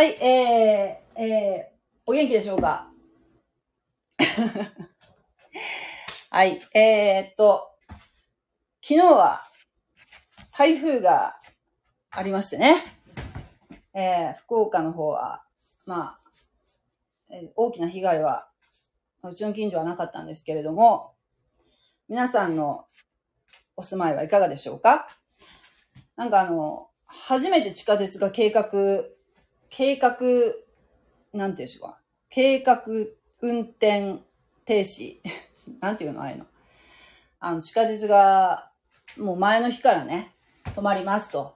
はい、えー、えー、お元気でしょうか？はい、えー、っと、昨日は台風がありましてね、えー、福岡の方は、まあ、えー大きな被害は、うちの近所はなかったんですけれども、皆さんのお住まいはいかがでしょうか？なんかあの、初めて地下鉄が計画、計画、なんていうんでしょうか。計画運転停止。なんていうのああいうの。あの、地下鉄が、もう前の日からね、止まりますと、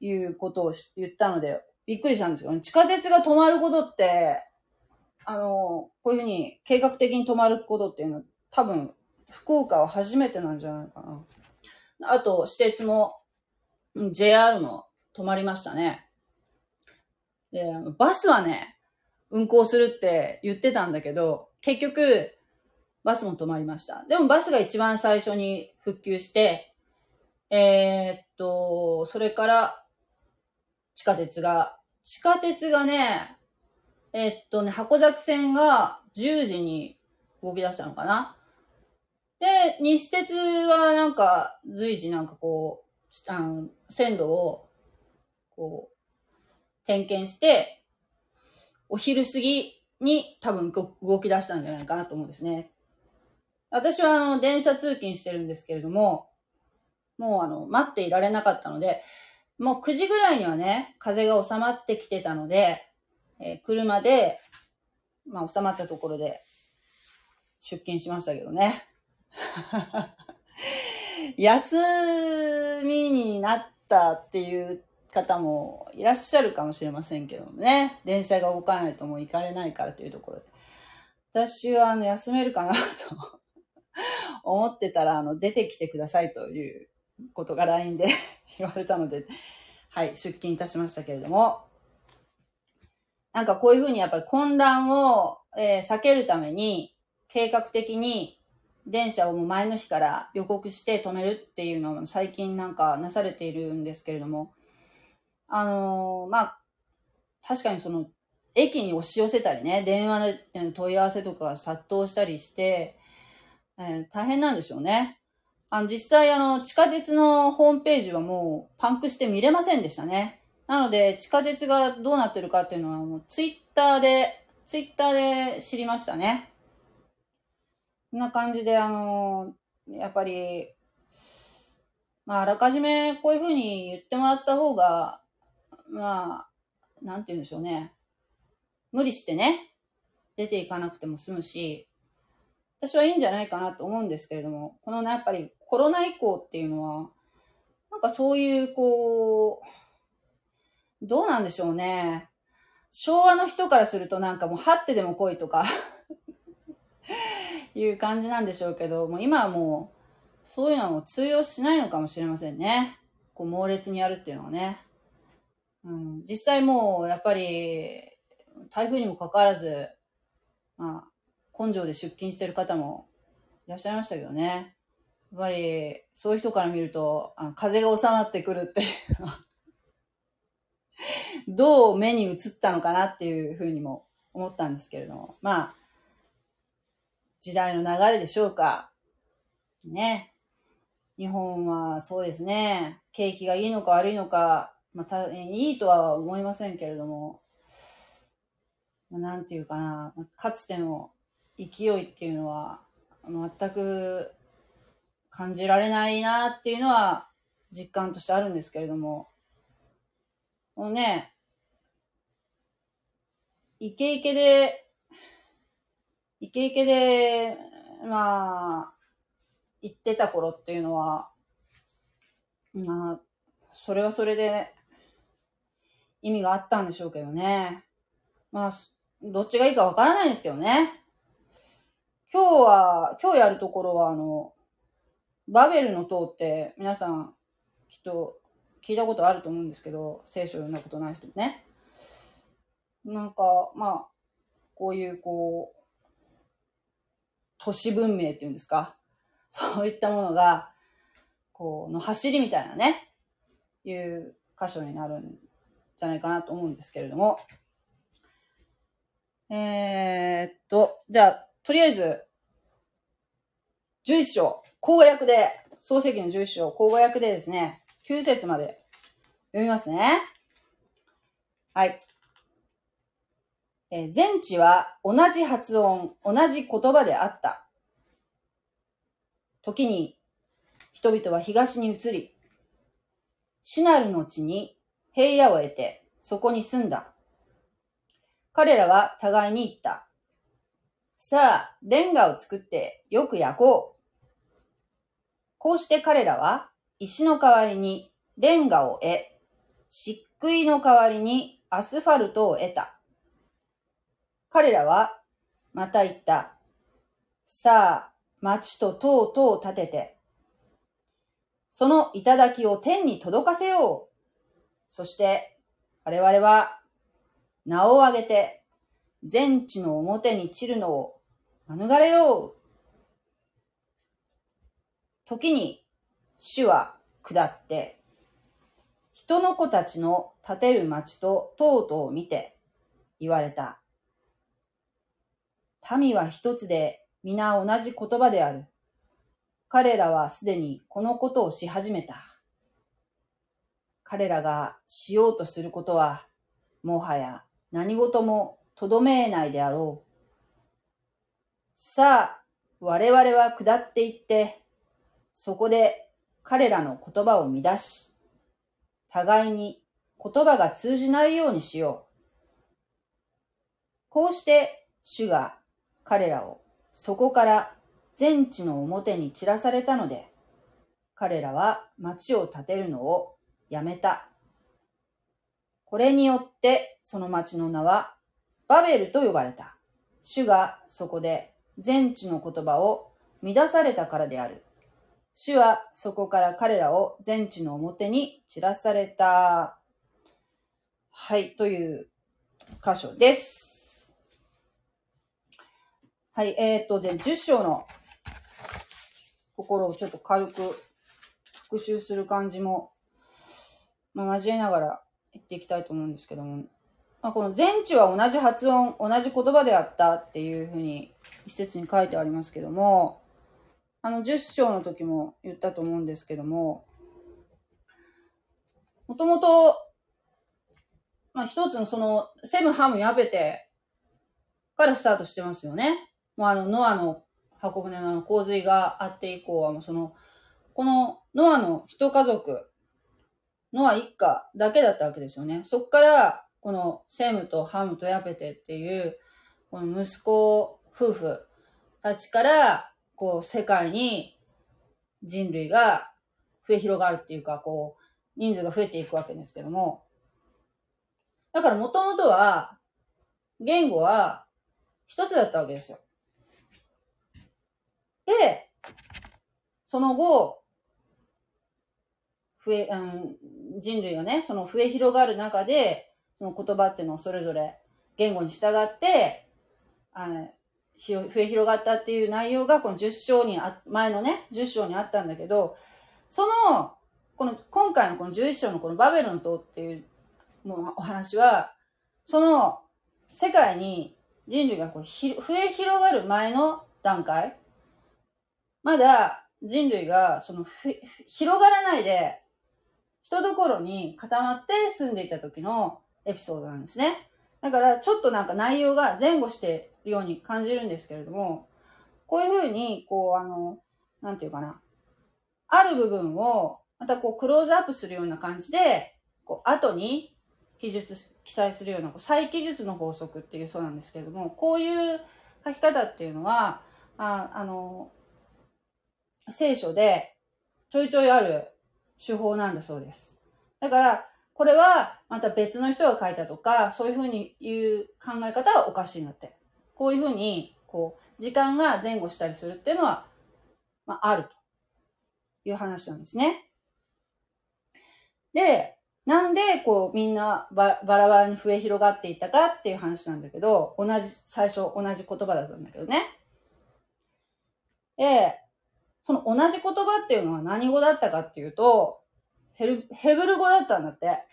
いうことを言ったので、びっくりしたんですけど、ね地下鉄が止まることって、あの、こういうふうに計画的に止まることっていうのは、多分、福岡は初めてなんじゃないかな。あと、私鉄も、JR も止まりましたね。で、バスはね、運行するって言ってたんだけど、結局、バスも止まりました。でもバスが一番最初に復旧して、えーっと、それから、地下鉄が、地下鉄がね、えーっとね、箱崎線が10時に動き出したのかな。で、西鉄はなんか、随時なんかこう、あの、線路を、こう、点検して、お昼過ぎに多分動き出したんじゃないかなと思うんですね。私はあの、電車通勤してるんですけれども、もうあの、待っていられなかったので、もう9時ぐらいにはね、風が収まってきてたので、えー車で、まあ収まったところで出勤しましたけどね。休みになったっていう方もいらっしゃるかもしれませんけどもね。電車が動かないともう行かれないからというところで。私はあの休めるかなと思ってたらあの出てきてくださいということが LINE で 言われたので、はい、出勤いたしましたけれども。なんかこういうふうにやっぱり混乱を、えー避けるために計画的に電車をもう前の日から予告して止めるっていうのを最近なんかなされているんですけれども、あのーまあ、確かにその、駅に押し寄せたりね、電話で問い合わせとか殺到したりして、えー大変なんでしょうね。あの、実際あの、地下鉄のホームページはもうパンクして見れませんでしたね。なので、地下鉄がどうなってるかっていうのはもうツイッターで、ツイッターで知りましたね。こんな感じで、あの、やっぱり、まあ、あらかじめこういうふうに言ってもらった方が、まあ、なんて言うんでしょうね。無理してね、出ていかなくても済むし、私はいいんじゃないかなと思うんですけれども、このね、やっぱりコロナ以降っていうのは、なんかそういう、こう、どうなんでしょうね。昭和の人からするとなんかもう、はってでも来いとか、いう感じなんでしょうけど、もう今はもう、そういうのはもう通用しないのかもしれませんね。こう、猛烈にやるっていうのはね。うん、実際もう、やっぱり、台風にもかかわらず、まあ、根性で出勤してる方もいらっしゃいましたけどね。やっぱり、そういう人から見ると、あ風が収まってくるっていうのは、どう目に映ったのかなっていうふうにも思ったんですけれども。まあ、時代の流れでしょうか。ね。日本はそうですね。景気がいいのか悪いのか、まあ、たいいとは思いませんけれども、まあなんていうかな、かつての勢いっていうのは、全く感じられないなっていうのは実感としてあるんですけれども、このね、イケイケで、イケイケで、まあ、言ってた頃っていうのは、まあ、それはそれで意味があったんでしょうけどね。まあ、どっちがいいかわからないんですけどね。今日は、今日やるところは、あの、バベルの塔って皆さんきっと聞いたことあると思うんですけど、聖書読んだことない人もね。なんか、まあ、こういうこう、都市文明っていうんですか。そういったものが、こう、の走りみたいなね、いう箇所になるんじゃないかなと思うんですけれども。えー、っと、じゃあ、とりあえず、11章、口語訳で、創世記の11章、口語訳でですね、9節まで読みますね。はい。えー、全地は同じ発音、同じ言葉であった。時に人々は東に移り、シナルの地に平野を得て、そこに住んだ。彼らは互いに言った。さあ、レンガを作ってよく焼こう。こうして彼らは石の代わりにレンガを得、漆喰の代わりにアスファルトを得た。彼らはまた言った。さあ、町と塔々を建てて、その頂を天に届かせよう。そして、我々は名を挙げて、全地の表に散るのを免れよう。時に、主は下って、人の子たちの建てる町と塔々を見て言われた。民は一つで皆同じ言葉である。彼らはすでにこのことをし始めた。彼らがしようとすることは、もはや何事もとどめえないであろう。さあ、我々は下っていって、そこで彼らの言葉を乱し、互いに言葉が通じないようにしよう。こうして主が彼らをそこから全地の表に散らされたので、彼らは町を建てるのをやめた。これによってその町の名はバベルと呼ばれた。主がそこで全地の言葉を乱されたからである。主はそこから彼らを全地の表に散らされた。はい、という箇所です。はい、えっ、と、で、10章のところをちょっと軽く復習する感じも、まあ、交えながら言っていきたいと思うんですけども、まあ、この全地は同じ発音、同じ言葉であったっていうふうに一節に書いてありますけども、あの10章の時も言ったと思うんですけども、もともと、まあ一つのその、セムハムヤベテからスタートしてますよね。もうあの、ノアの箱舟の洪水があって以降はもうその、このノアの一家族、ノア一家だけだったわけですよね。そっから、このセムとハムとヤペテっていう、この息子夫婦たちから、こう世界に人類が増え広がるっていうか、こう、人数が増えていくわけですけども。だからもともとは、言語は一つだったわけですよ。で、その後、増え、うん、人類がね、その増え広がる中で、その言葉っていうのをそれぞれ言語に従って、あの、増え広がったっていう内容がこの10章にあ、前のね、10章にあったんだけど、その、この、今回のこの11章のこのバベロン島っていうもうお話は、その世界に人類がこうひ増え広がる前の段階、まだ人類が、その、広がらないで、人どころに固まって住んでいた時のエピソードなんですね。だから、ちょっとなんか内容が前後しているように感じるんですけれども、こういうふうに、こう、あの、なんていうかな。ある部分を、またこう、クローズアップするような感じで、こう、後に記述、記載するような、再記述の法則っていうそうなんですけれども、こういう書き方っていうのは、ああの、聖書でちょいちょいある手法なんだそうです。だから、これはまた別の人が書いたとか、そういうふうに言う考え方はおかしいなって。こういうふうに、こう、時間が前後したりするっていうのは、まあ、あるという話なんですね。で、なんで、こう、みんなババラバラに増え広がっていったかっていう話なんだけど、同じ、最初同じ言葉だったんだけどね。で、その同じ言葉っていうのは何語だったかっていうと、ヘル、ヘブル語だったんだって。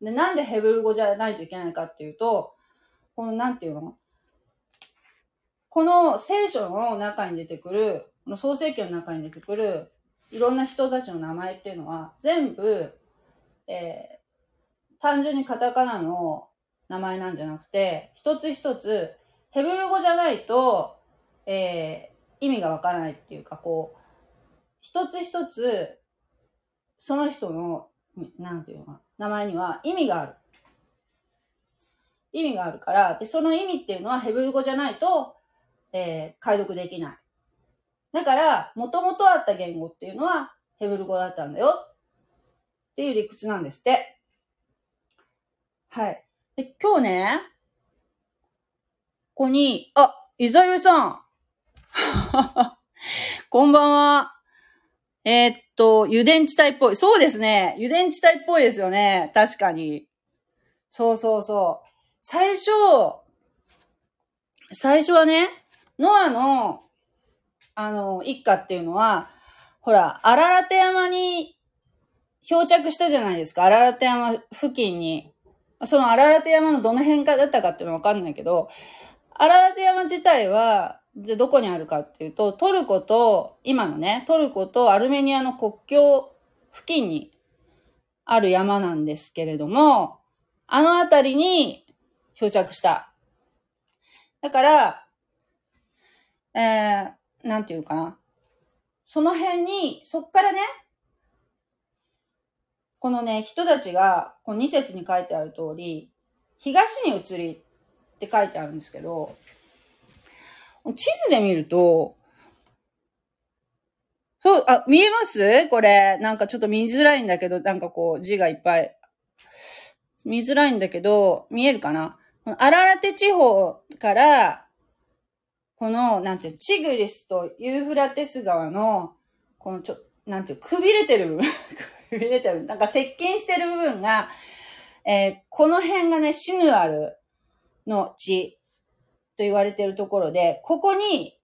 で、なんでヘブル語じゃないといけないかっていうと、この、なんていうの？この聖書の中に出てくる、この創世記の中に出てくる、いろんな人たちの名前っていうのは、全部、えー、単純にカタカナの名前なんじゃなくて、一つ一つ、ヘブル語じゃないと、えー、意味がわからないっていうか、こう、一つ一つ、その人の、なんていうのかな、名前には意味がある。意味があるから、で、その意味っていうのはヘブル語じゃないと、えー、解読できない。だから、元々あった言語っていうのはヘブル語だったんだよ。っていう理屈なんですって。はい。で、今日ね、ここに、あ、伊沢ゆさん。こんばんは。えーっと、油田地帯っぽい。そうですね。油田地帯っぽいですよね。確かに。そうそうそう。最初、最初はね、ノアの、あの、一家っていうのは、ほら、荒ラテ山に漂着したじゃないですか。荒ラテ山付近に。その荒ラテ山のどの辺かだったかっていうのはわかんないけど、荒ラテ山自体は、じゃどこにあるかっていうと、トルコと、今のね、トルコとアルメニアの国境付近にある山なんですけれども、あの辺りに漂着した。だから、えー、なんていうかな。その辺に、そっからね、このね、人たちが、この2節に書いてある通り、東に移りって書いてあるんですけど、地図で見ると、そう、あ、見えます？これ。なんかちょっと見づらいんだけど、なんかこう字がいっぱい。見づらいんだけど、見えるかな？このアララテ地方から、この、なんていう、チグリスとユーフラテス川の、このちょ、なんていう、くびれてる部分。くびれてる。なんか接近してる部分が、えーこの辺がね、シヌアルの地と言われてるところで、ここに、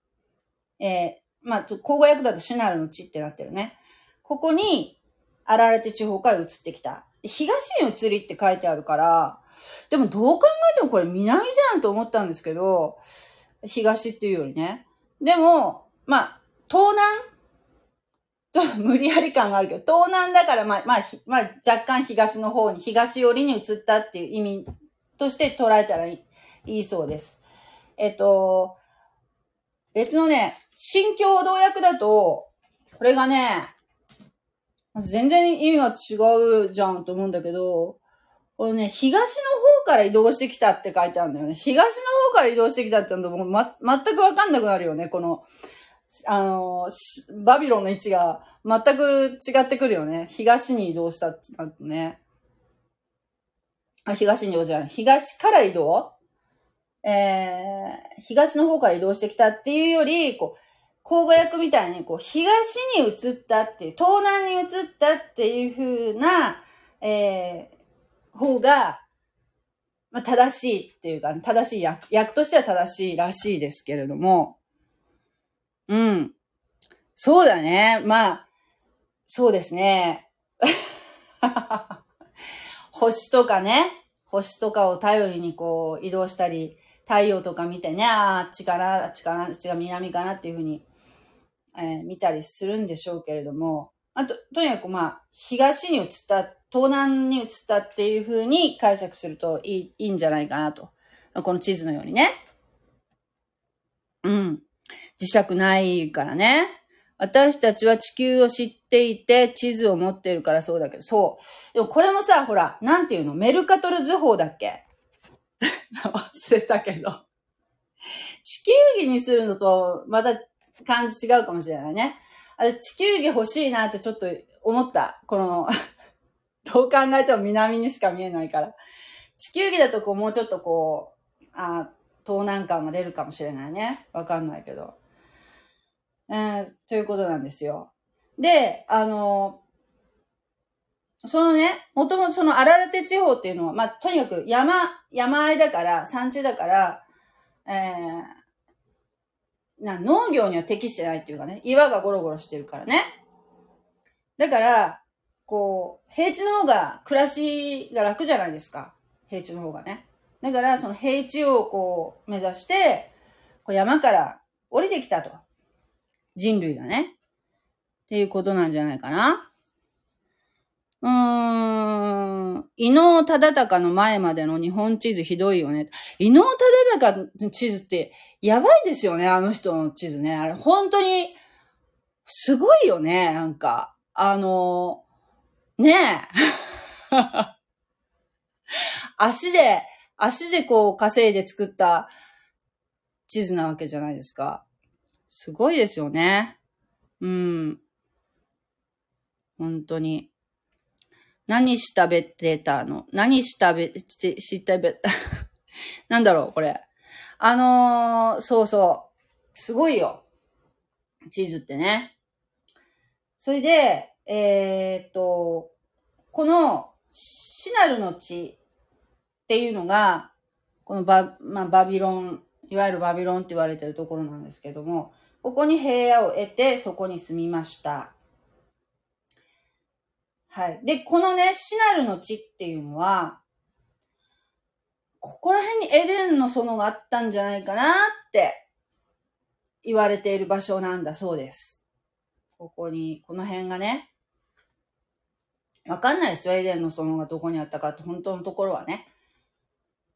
えーまあ、ちょ口語訳だとシナルの地ってなってるね。ここに、アララテ地方から移ってきた。東に移りって書いてあるから、でもどう考えてもこれ南じゃんと思ったんですけど、東っていうよりね。でも、まあ、東南ちょっと無理やり感があるけど、東南だから、まあ、まあ、まあ、若干東の方に、東寄りに移ったっていう意味として捉えたらいいそうです。えっと、別のね、新共同訳だと、これがね、全然意味が違うじゃんと思うんだけど、これね、東の方から移動してきたって書いてあるんだよね。東の方から移動してきたってのともう、ま、全くわかんなくなるよね、この、あの、バビロンの位置が全く違ってくるよね。東に移動したってなるとね。あ、東に移動じゃない。東から移動えー、東の方から移動してきたっていうより、こう、口語訳みたいに、こう、東に移ったっていう、東南に移ったっていう風な、えー、方が、まあ、正しいっていうか、正しい訳、訳としては正しいらしいですけれども、うん。そうだね。まあ、そうですね。星とかね、星とかを頼りにこう移動したり、太陽とか見てね、あっちかな、あっちかな、あっちが南かなっていうふうに、えー見たりするんでしょうけれども、あと、とにかくまあ、東に移った、東南に移ったっていうふうに解釈するといいいいんじゃないかなと。この地図のようにね。うん。磁石ないからね。私たちは地球を知っていて地図を持っているからそうだけど、そう。でもこれもさ、ほら、なんていうの？メルカトル図法だっけ？忘れたけど。地球儀にするのとまた感じ違うかもしれないね。私地球儀欲しいなってちょっと思った。この、どう考えても南にしか見えないから。地球儀だとこうもうちょっとこう、あ東南感が出るかもしれないね。わかんないけど。えー、ということなんですよ。で、あのそのね、もともとその荒ラテ地方っていうのは、まあ、とにかく山、山あいだから、山地だから、えー、な、農業には適してないっていうかね、岩がゴロゴロしてるからね。だから、こう、平地の方が暮らしが楽じゃないですか。平地の方がね。だから、その平地をこう、目指して、こう山から降りてきたと。人類がね。っていうことなんじゃないかな。うーん。伊能忠敬の前までの日本地図ひどいよね。伊能忠敬の地図ってやばいですよね、あの人の地図ね。あれ本当に、すごいよね、なんか。あの、ねえ。足で、足でこう稼いで作った地図なわけじゃないですか。すごいですよね。うん。本当に。何し食べてたの？何し食べ、し、し食べ、なんだろう、これ。あのー、そうそう。すごいよ。チーズってね。それで、えー、っと、このシナルの地っていうのが、このバ、まあ、バビロン、いわゆるバビロンって言われてるところなんですけども、ここに平野を得て、そこに住みました。はい。で、このね、シナルの地っていうのは、ここら辺にエデンの園があったんじゃないかなって言われている場所なんだそうです。ここに、この辺がね。わかんないですよ、エデンの園がどこにあったかって本当のところはね。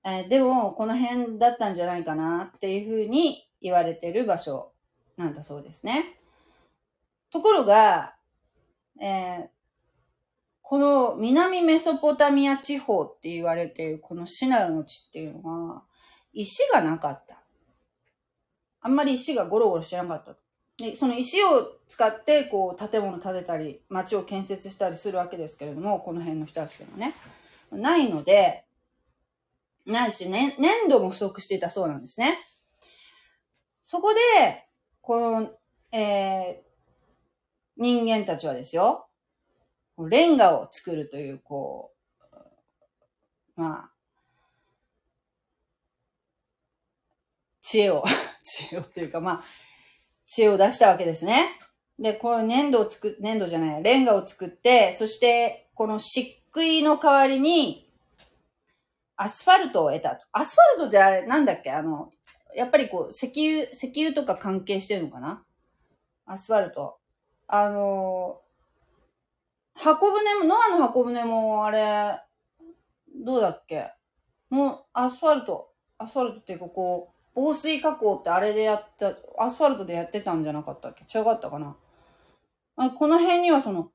えー、でも、この辺だったんじゃないかなっていうふうに言われてる場所なんだそうですね。ところが、えー、この南メソポタミア地方って言われているこのシナルの地っていうのは、石がなかった。あんまり石がゴロゴロしてなかった。で、その石を使って、こう、建物建てたり、街を建設したりするわけですけれども、この辺の人たちではね。ないので、ないし、ね、粘土も不足していたそうなんですね。そこで、この、えー、人間たちはですよ、レンガを作るという、こう、まあ、知恵を 知恵をというか、まあ、知恵を出したわけですね。で、この粘土を作、粘土じゃない、レンガを作って、そして、この漆喰の代わりに、アスファルトを得た。アスファルトってあれ、なんだっけ？あの、やっぱりこう、石油、石油とか関係してるのかな？アスファルト。あの箱舟も、ノアの箱舟も、あれ、どうだっけ？もう、アスファルト、アスファルトっていうかこう、防水加工ってあれでやった、アスファルトでやってたんじゃなかったっけ？違かったかな？この辺にはその、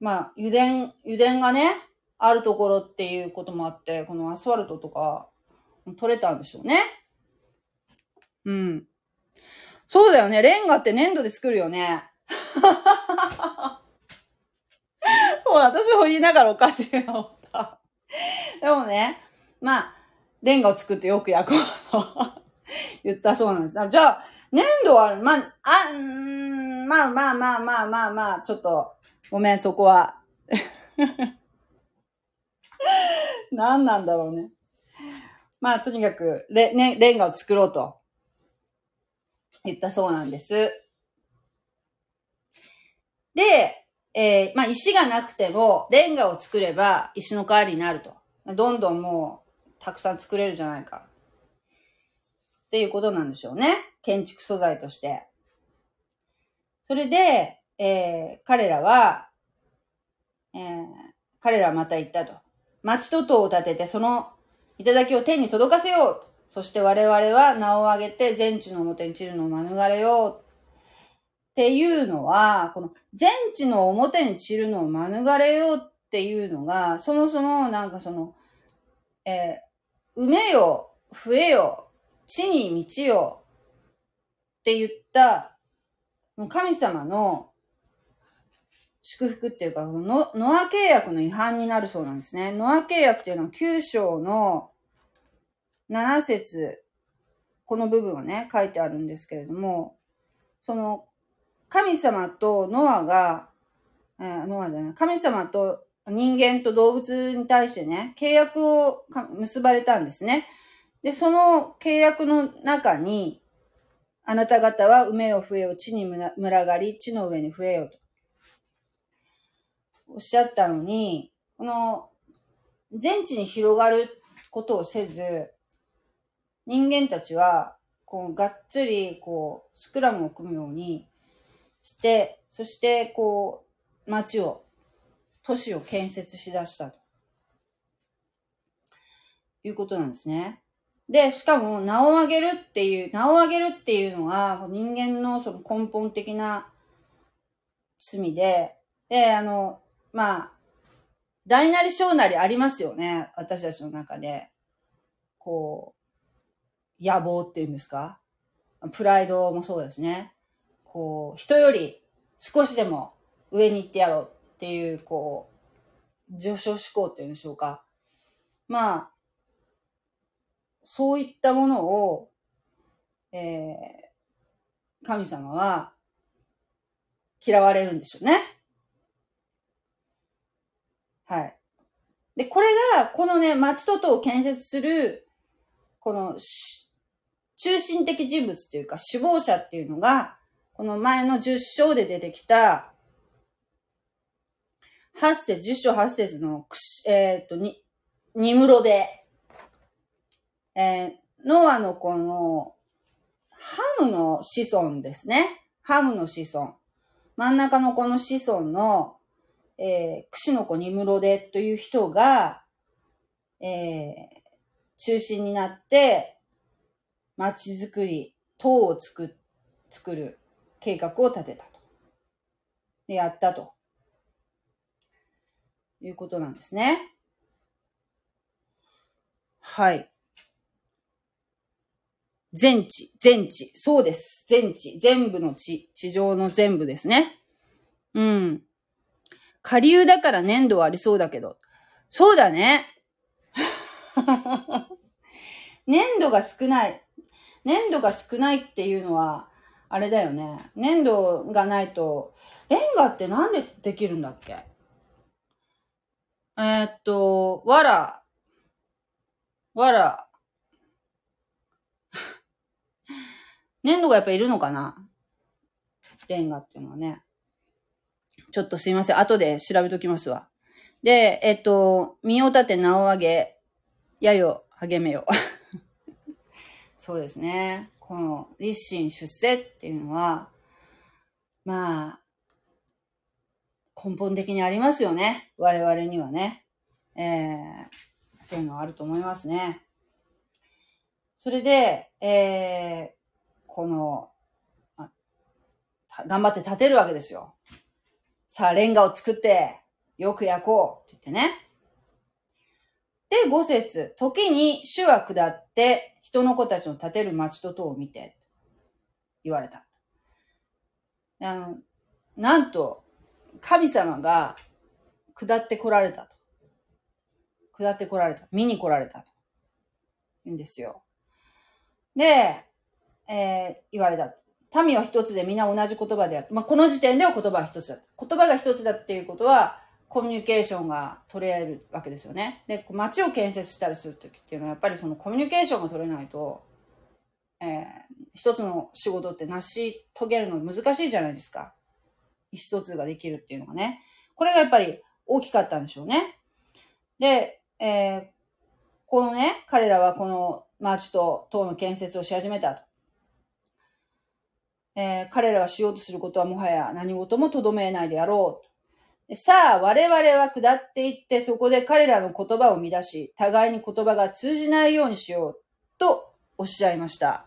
まあ、油田、油田がね、あるところっていうこともあって、このアスファルトとか、取れたんでしょうね。うん。そうだよね。レンガって粘土で作るよね。私も言いながらおかしいな思った。でもね、まあ、レンガを作ってよく焼くもの 言ったそうなんです。じゃあ、粘土は、まあ、あ、んまあまあまあまあまあまあ、ちょっと、ごめん、そこは。何なんだろうね。まあ、とにかく、レ、ね、レンガを作ろうと言ったそうなんです。で、えー、まあ、石がなくても、レンガを作れば石の代わりになると。どんどんもう、たくさん作れるじゃないか。っていうことなんでしょうね。建築素材として。それで、えー、彼らは、えー、彼らはまた言ったと。町と塔を建てて、その頂を天に届かせようとそして我々は名を上げて全地の表に散るのを免れよう。っていうのは、この全地の表に散るのを免れようっていうのが、そもそもなんかその、えー、埋めよ、増えよ、地に満ちよって言った、神様の祝福っていうか、ノノア契約の違反になるそうなんですね。ノア契約っていうのは9章の7節この部分はね、書いてあるんですけれども、その神様とノアが、えー、ノアじゃない、神様と人間と動物に対してね、契約を結ばれたんですね。で、その契約の中に、あなた方は埋めよ増えよ、地に群がり、地の上に増えよと。おっしゃったのに、この全地に広がることをせず、人間たちは、こう、がっつり、こう、スクラムを組むようにして、そして、こう、街を、都市を建設しだしたと。いうことなんですね。で、しかも、名を上げるっていう、名を上げるっていうのは、人間のその根本的な罪で、で、あの、まあ、大なり小なりありますよね。私たちの中で。こう、野望っていうんですか？プライドもそうですね。こう、人より少しでも上に行ってやろうっていう、こう、上昇志向っていうんでしょうか。まあ、そういったものを、えー、神様は嫌われるんでしょうね。はい。で、これが、このね、町ととを建設する、この、中心的人物っていうか、首謀者っていうのが、この前の10章で出てきた、8節、10章8節のくし、えっ、ー、と、に、ニムロで、えー、ノアのこの、ハムの子孫ですね。ハムの子孫。真ん中のこの子孫の、えー、クシの子ニムロデという人が、えー、中心になって、街づくり、塔を作、作る計画を立てたと。で、やったと。いうことなんですね。はい。全地、全地。そうです。全地。全部の地。地上の全部ですね。うん。下流だから粘土はありそうだけど。そうだね。粘土が少ない。粘土が少ないっていうのは、あれだよね。粘土がないと、レンガってなんでできるんだっけ？えー、っと、わら、わら、粘土がやっぱいるのかな？レンガっていうのはね。ちょっとすいません。後で調べときますわ。で、えっと、身を立て名を上げ、やよ、励めよ。そうですね。この立身出世っていうのは、まあ、根本的にありますよね。我々にはね。えー、そういうのはあると思いますね。それで、えー、この、頑張って立てるわけですよ。さあ、レンガを作って、よく焼こうって言ってね。で、五節、時に主は下って、人の子たちの建てる町と塔を見て、言われた。あの、なんと、神様が下って来られたと。下って来られた。見に来られたと。言うんですよ。で、えー、言われた。民は一つで皆同じ言葉である。まあ、この時点では言葉は一つだ。言葉が一つだっていうことは、コミュニケーションが取れるわけですよね。で、街を建設したりするときっていうのは、やっぱりそのコミュニケーションが取れないと、えー、一つの仕事って成し遂げるの難しいじゃないですか。一つができるっていうのがね。これがやっぱり大きかったんでしょうね。で、えー、このね、彼らはこの町と塔の建設をし始めたと。えー、彼らがしようとすることはもはや何事もとどめないであろう。さあ、我々は下っていって、そこで彼らの言葉を乱し、互いに言葉が通じないようにしよう、とおっしゃいました。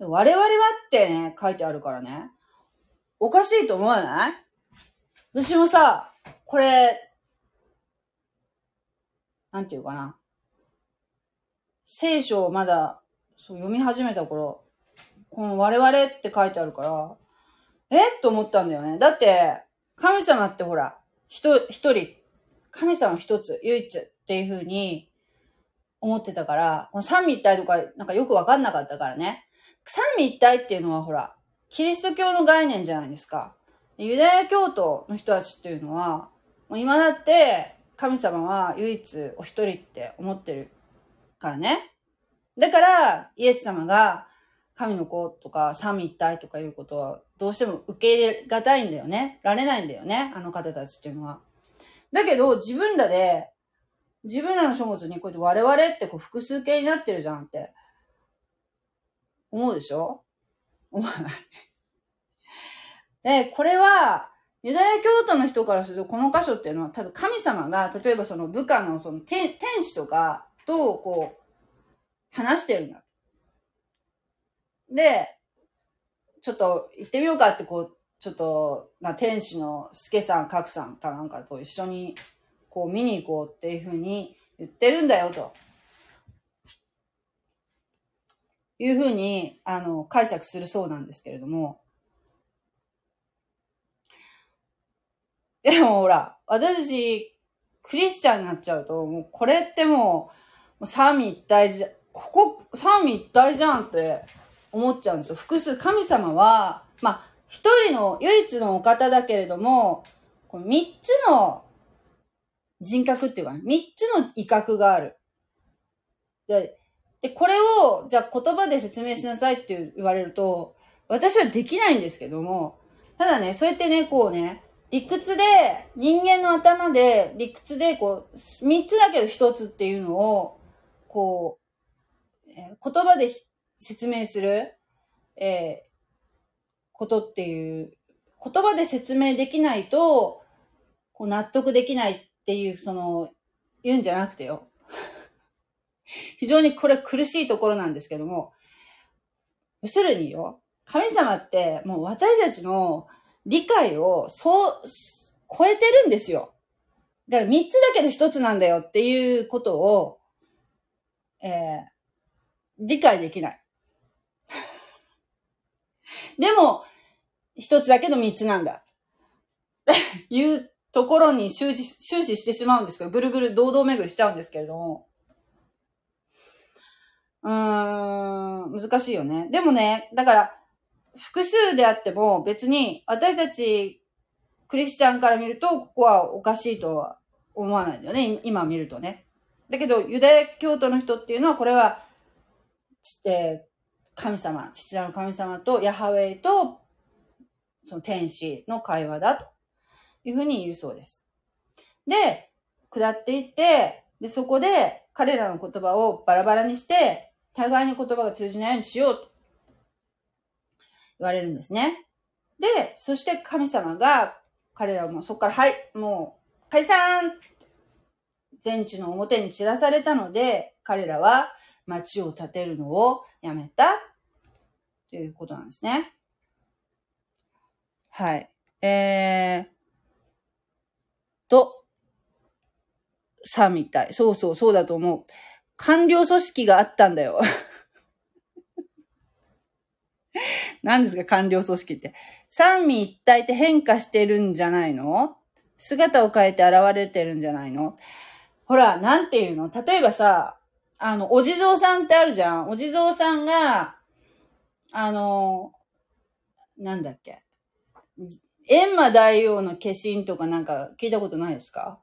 我々はってね、書いてあるからね。おかしいと思わない？私もさ、これ、なんていうかな。聖書をまだそう読み始めた頃、この我々って書いてあるから、え？と思ったんだよね。だって、神様ってほら、一人、神様一つ、唯一っていう風に思ってたから、この三位一体とかなんかよくわかんなかったからね。三位一体っていうのはほら、キリスト教の概念じゃないですか。ユダヤ教徒の人たちっていうのは、もう今だって神様は唯一お一人って思ってるからね。だから、イエス様が神の子とか三位一体とかいうことはどうしても受け入れがたいんだよね。られないんだよね。あの方たちっていうのは。だけど自分らで、自分らの書物にこうやって我々ってこう複数形になってるじゃんって思うでしょ？思わない。で、これは、ユダヤ教徒の人からすると、この箇所っていうのは、多分神様が、例えばその部下のその天使とかと、こう、話してるんだ。で、ちょっと行ってみようかって、こう、ちょっと、な、天使の助さん、格さんかなんかと一緒に、こう見に行こうっていうふうに言ってるんだよ、と。いうふうに、あの、解釈するそうなんですけれども。でもほら、私たち、クリスチャンになっちゃうと、もうこれってもう、三位一体じゃ、ここ、三位一体じゃんって思っちゃうんですよ。複数、神様は、まあ、一人の唯一のお方だけれども、この三つの人格っていうかね、三つの威嚇がある。で、で、これを、じゃあ言葉で説明しなさいって言われると、私はできないんですけども、ただね、そうやってね、こうね、理屈で、人間の頭で、理屈で、こう、三つだけど一つっていうのを、こう、え、言葉で説明する、えー、ことっていう、言葉で説明できないと、こう納得できないっていう、その、言うんじゃなくてよ。非常にこれ苦しいところなんですけども、要するによ、神様ってもう私たちの理解をそう、超えてるんですよ。だから三つだけど一つなんだよっていうことを、えー、理解できない。でも、一つだけど三つなんだ。いうところに終始終始してしまうんですけど、ぐるぐる堂々巡りしちゃうんですけれども。うーん、難しいよね。でもね、だから、複数であっても別に私たちクリスチャンから見ると、ここはおかしいとは思わないんだよね。今見るとね。だけど、ユダヤ教徒の人っていうのは、これは、えー、神様、父なる神様とヤハウェイと、その天使の会話だというふうに言うそうです。で、下っていって、で、そこで彼らの言葉をバラバラにして、互いに言葉が通じないようにしようと言われるんですね。で、そして神様が彼らもそこから、はい、もう解散全地の表に散らされたので、彼らは町を建てるのをやめたということなんですね。はい。えー、と、さみたい。そうそう、そうだと思う。官僚組織があったんだよ。何ですか、官僚組織って。三位一体って変化してるんじゃないの？姿を変えて現れてるんじゃないの？ほら、なんていうの？例えばさ、あの、お地蔵さんってあるじゃん。お地蔵さんが、あの、なんだっけ。閻魔大王の化身とかなんか聞いたことないですか？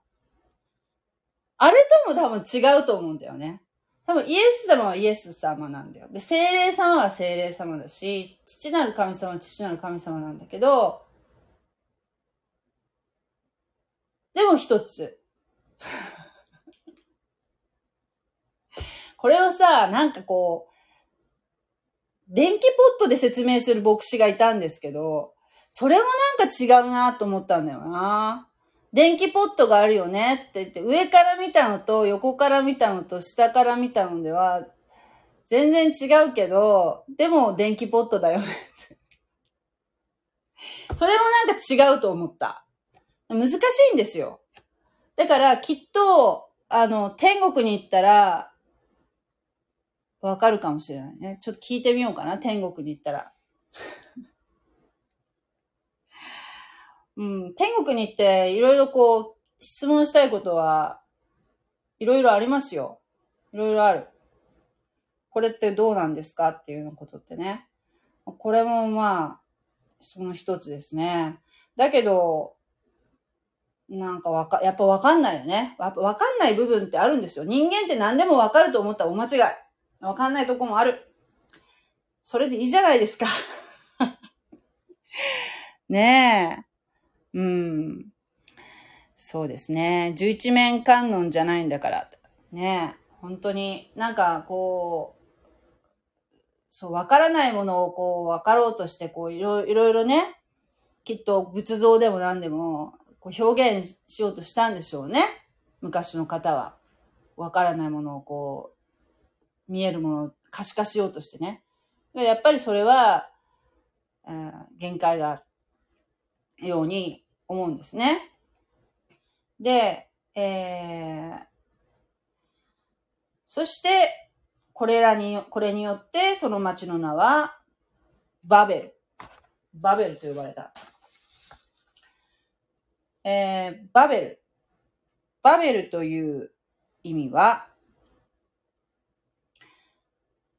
あれとも多分違うと思うんだよね。多分イエス様はイエス様なんだよ。で、精霊様は精霊様だし、父なる神様は父なる神様なんだけど、でも一つ。これをさ、なんかこう、電気ポットで説明する牧師がいたんですけど、それもなんか違うなと思ったんだよな。電気ポットがあるよねって言って、上から見たのと横から見たのと下から見たのでは、全然違うけど、でも電気ポットだよね それもなんか違うと思った。難しいんですよ。だからきっと、あの、天国に行ったら、わかるかもしれないね。ちょっと聞いてみようかな、天国に行ったら。うん、天国に行っていろいろこう、質問したいことは、いろいろありますよ。いろいろある。これってどうなんですか？っていうようなことってね。これもまあ、その一つですね。だけど、なんかわか、やっぱわかんないよね。わかんない部分ってあるんですよ。人間って何でもわかると思ったら大間違い。わかんないとこもある。それでいいじゃないですか。ねえ。うん。そうですね。十一面観音じゃないんだから。ねえ。本当に、なんかこう、そう、わからないものをこう、わかろうとして、こう、いろいろね、きっと仏像でも何でも、こう表現しようとしたんでしょうね。昔の方は。わからないものをこう、見えるものを可視化しようとしてね。やっぱりそれは、限界があるように思うんですね。で、えー、そして、これらに、これによって、その町の名は、バベル。バベルと呼ばれた。えー、バベル。バベルという意味は、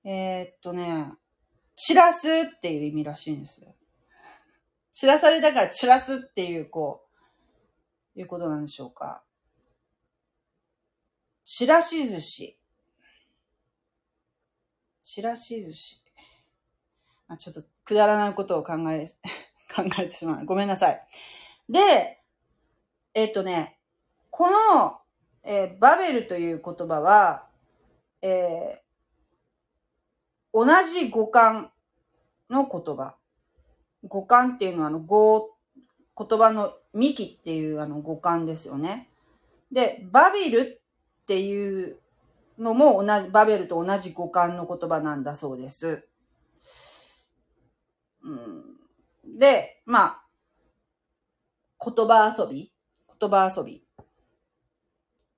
えー、っとね、散らすっていう意味らしいんです。散らされたから散らすっていう、こう、いうことなんでしょうか。ちらし寿司。ちらし寿司。あ、ちょっとくだらないことを考え、考えてしまう。ごめんなさい。で、えっ、とね、この、えー、バベルという言葉は、えー、同じ語感の言葉。語感っていうのはあの語、言葉の幹っていうあの語感ですよね。で、バビルっていうのも同じ、バベルと同じ語感の言葉なんだそうです。うん、で、まあ、言葉遊び言葉遊び。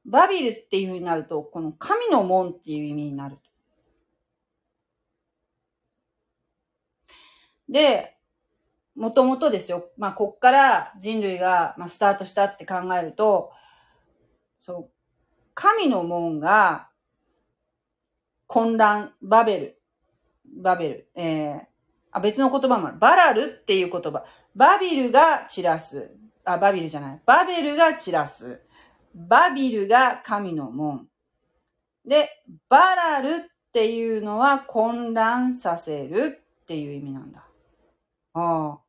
バビルっていう風になると、この神の門っていう意味になる。で、もともとですよ。まあ、こっから人類が、まあ、スタートしたって考えると、そう、神の門が、混乱、バベル、バベル、えー、あ、別の言葉もある。バラルっていう言葉。バビルが散らす。あ、バビルじゃない。バベルが散らす。バビルが神の門。で、バラルっていうのは混乱させるっていう意味なんだ。ああ。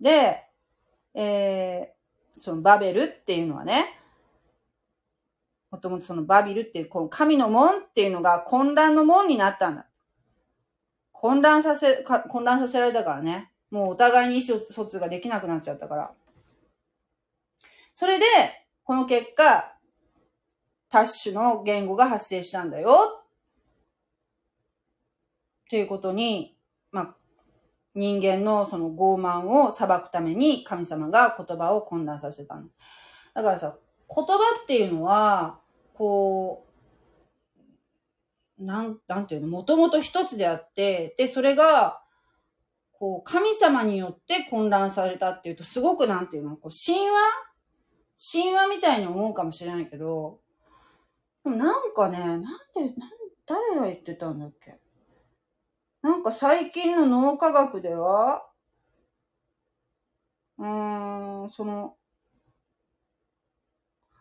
で、えー、そのバベルっていうのはね、もともとそのバビルっていう、この神の門っていうのが混乱の門になったんだ。混乱させ、混乱させられたからね。もうお互いに意思疎通ができなくなっちゃったから。それで、この結果、タッシュの言語が発生したんだよ。ということに、人間のその傲慢を裁くために神様が言葉を混乱させたの。だからさ、言葉っていうのは、こう、なん、なんていうの、もともと一つであって、で、それが、こう、神様によって混乱されたっていうと、すごくなんていうの、こう、神話？神話みたいに思うかもしれないけど、でもなんかね、なんで、なん誰が言ってたんだっけ？なんか最近の脳科学では、うーん、その、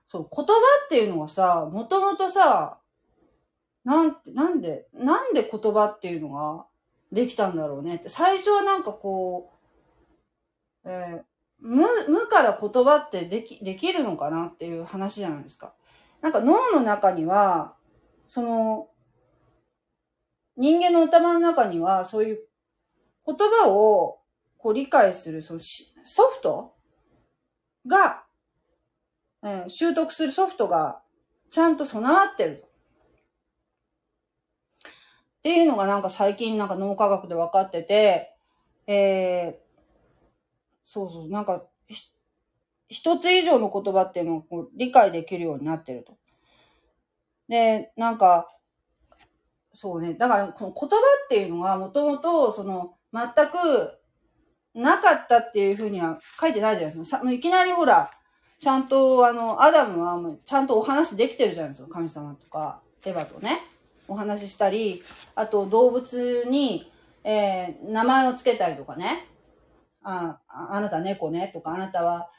そう、言葉っていうのはさ、もともとさ、なんて、なんで、なんで言葉っていうのができたんだろうねって。最初はなんかこう、えー、無、無から言葉ってでき、できるのかなっていう話じゃないですか。なんか脳の中には、その、人間の頭の中には、そういう言葉をこう理解するそのソフトが、えー、習得するソフトがちゃんと備わってる。っていうのがなんか最近なんか脳科学で分かってて、えー、そうそう、なんか、一つ以上の言葉っていうのをこう理解できるようになってると。で、なんか、そうね。だから、この言葉っていうのは、もともと、その、全く、なかったっていうふうには書いてないじゃないですか。いきなりほら、ちゃんと、あの、アダムはもうちゃんとお話できてるじゃないですか。神様とか、エヴァとね。お話ししたり、あと動物に、えー、名前をつけたりとかね。あ、あなた猫ねとか、あなたは、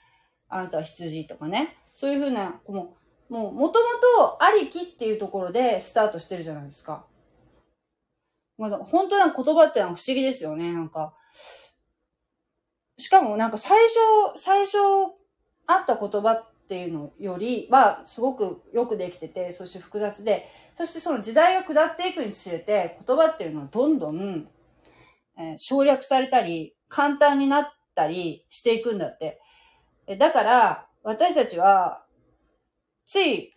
あなたは羊とかね。そういうふうな、も、もう、もともとありきっていうところでスタートしてるじゃないですか。まあ、本当な言葉ってのは不思議ですよね、なんか。しかもなんか最初、最初あった言葉っていうのよりは、すごくよくできてて、そして複雑で、そしてその時代が下っていくにつれて、言葉っていうのはどんどん、えー、省略されたり、簡単になったりしていくんだって。だから、私たちは、つい、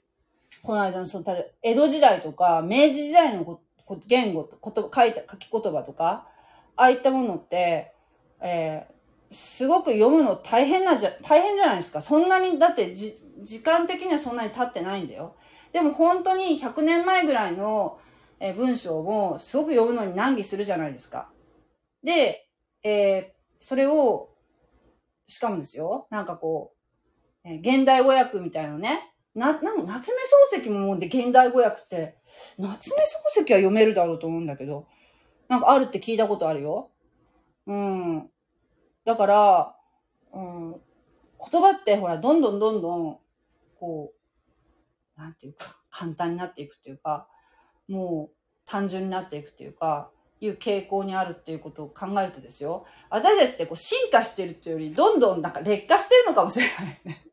この間のその、江戸時代とか、明治時代のこと言語、言葉、書いた、書き言葉とか、ああいったものって、えー、すごく読むの大変なじゃ、大変じゃないですか。そんなに、だってじ、時間的にはそんなに経ってないんだよ。でも本当に100年前ぐらいの、えー、文章もすごく読むのに難儀するじゃないですか。で、えー、それを、しかもですよ、なんかこう、えー、現代語訳みたいなね、な、なん夏目漱石ももうで現代語訳って、夏目漱石は読めるだろうと思うんだけど、なんかあるって聞いたことあるよ。うん。だから、うん、言葉ってほら、どんどんどんどん、こう、なんていうか、簡単になっていくっていうか、もう単純になっていくっていうか、いう傾向にあるっていうことを考えるとですよ。私たちってこう進化してるっていうより、どんどんなんか劣化してるのかもしれないね。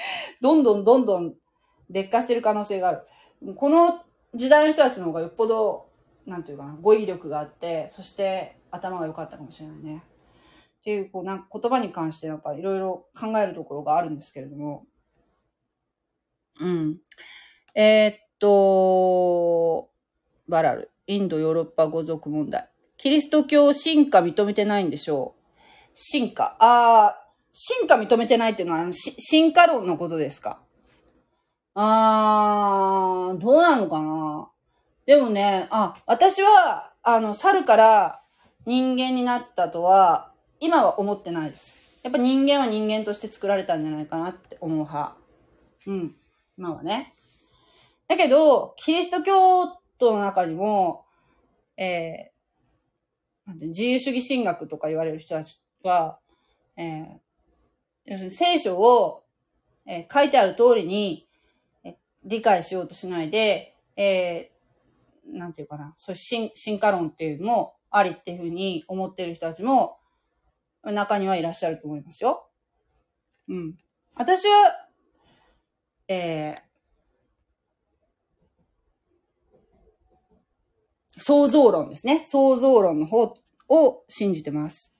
どんどんどんどん劣化してる可能性がある。この時代の人たちの方がよっぽど、なんていうかな、語彙力があって、そして頭が良かったかもしれないね。っていう、こう、なんか言葉に関してなんかいろいろ考えるところがあるんですけれども。うん。えー、っと、バラル。インド・ヨーロッパ語族問題。キリスト教進化認めてないんでしょう進化。ああ、進化認めてないっていうのは、進化論のことですか？あー、どうなのかな？でもね、あ、私は、あの、猿から人間になったとは、今は思ってないです。やっぱ人間は人間として作られたんじゃないかなって思う派。うん。今はね。だけど、キリスト教徒の中にも、えー、自由主義神学とか言われる人たちは、えー、要するに聖書を、えー、書いてある通りに、えー、理解しようとしないで、えー、なんていうかな、そういう進進化論っていうのもありっていうふうに思ってる人たちも、中にはいらっしゃると思いますよ。うん。私は、えー、創造論ですね。創造論の方を信じてます。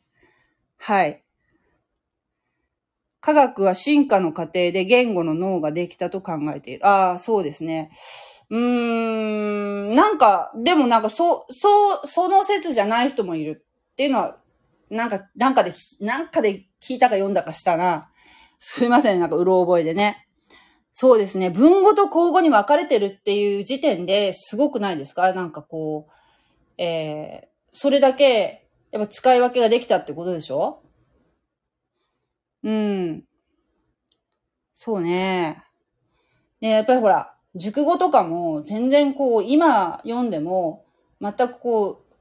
はい。科学は進化の過程で言語の脳ができたと考えている。ああ、そうですね。うーん、なんか、でもなんか、そう、そう、その説じゃない人もいるっていうのは、なんか、なんかで、なんかで聞いたか読んだかしたな。すいません、なんか、うろ覚えでね。そうですね。文語と口語に分かれてるっていう時点ですごくないですか？なんかこう、えー、それだけ、やっぱ使い分けができたってことでしょ？うん。そうね。ね、やっぱりほら、熟語とかも全然こう、今読んでも、全くこう、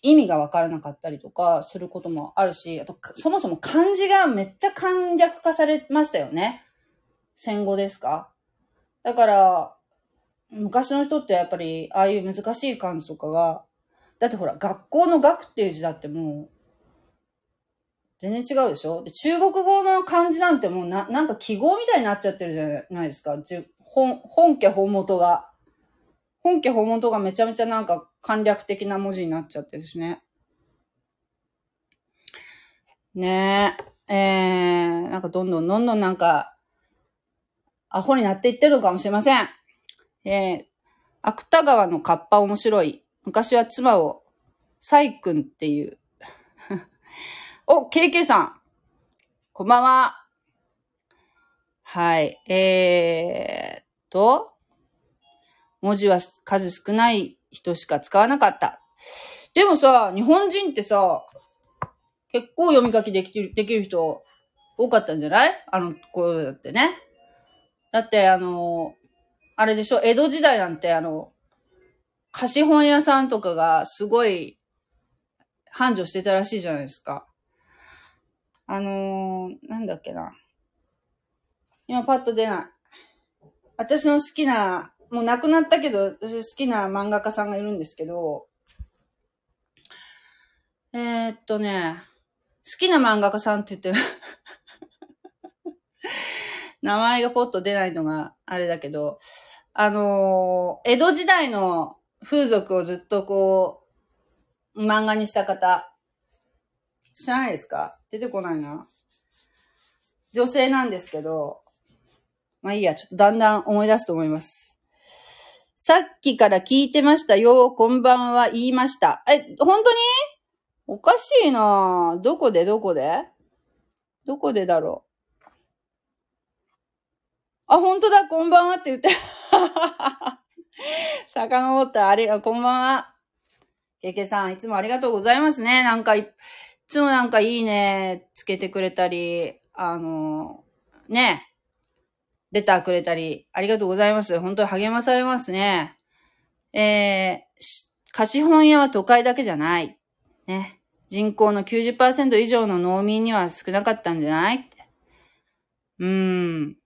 意味がわからなかったりとかすることもあるし、あと、そもそも漢字がめっちゃ簡略化されましたよね。戦後ですかだから、昔の人ってやっぱり、ああいう難しい漢字とかが、だってほら、学校の学っていう字だってもう、全然違うでしょ？で、中国語の漢字なんてもうな、なんか記号みたいになっちゃってるじゃないですか。本、本家本元が。本家本元がめちゃめちゃなんか簡略的な文字になっちゃってるしね。ねえ。えー、なんかどんどんどんどんなんかアホになっていってるのかもしれません。えー、芥川のカッパ面白い。昔は妻を、サイ君っていう。お、KK さん。こんばんは。はい。えー、っと、文字は数少ない人しか使わなかった。でもさ、日本人ってさ、結構読み書きできる、できる人多かったんじゃない？あの声だってね。だって、あの、あれでしょ、江戸時代なんて、あの、貸本屋さんとかがすごい繁盛してたらしいじゃないですか。あのー、なんだっけな。今パッと出ない。私の好きなもう亡くなったけど、私好きな漫画家さんがいるんですけど、えー、っとね、好きな漫画家さんって言って、名前がポッと出ないのがあれだけど、あのー、江戸時代の風俗をずっとこう、漫画にした方、知らないですか？出てこないな。女性なんですけど、まあいいや、ちょっとだんだん思い出すと思います。さっきから聞いてましたよ、こんばんは言いました。え、本当に？おかしいなどこで？どこで？どこでだろう？あ、本当だ、こんばんはって言って。遡った、あれ、こんばんは。けけさん、いつもありがとうございますね。なんか、つもなんかいいね、つけてくれたり、あの、ね、レターくれたり、ありがとうございます。本当に励まされますね。えー、貸本屋は都会だけじゃない。ね。人口の90%以上の農民には少なかったんじゃない？って。うーん。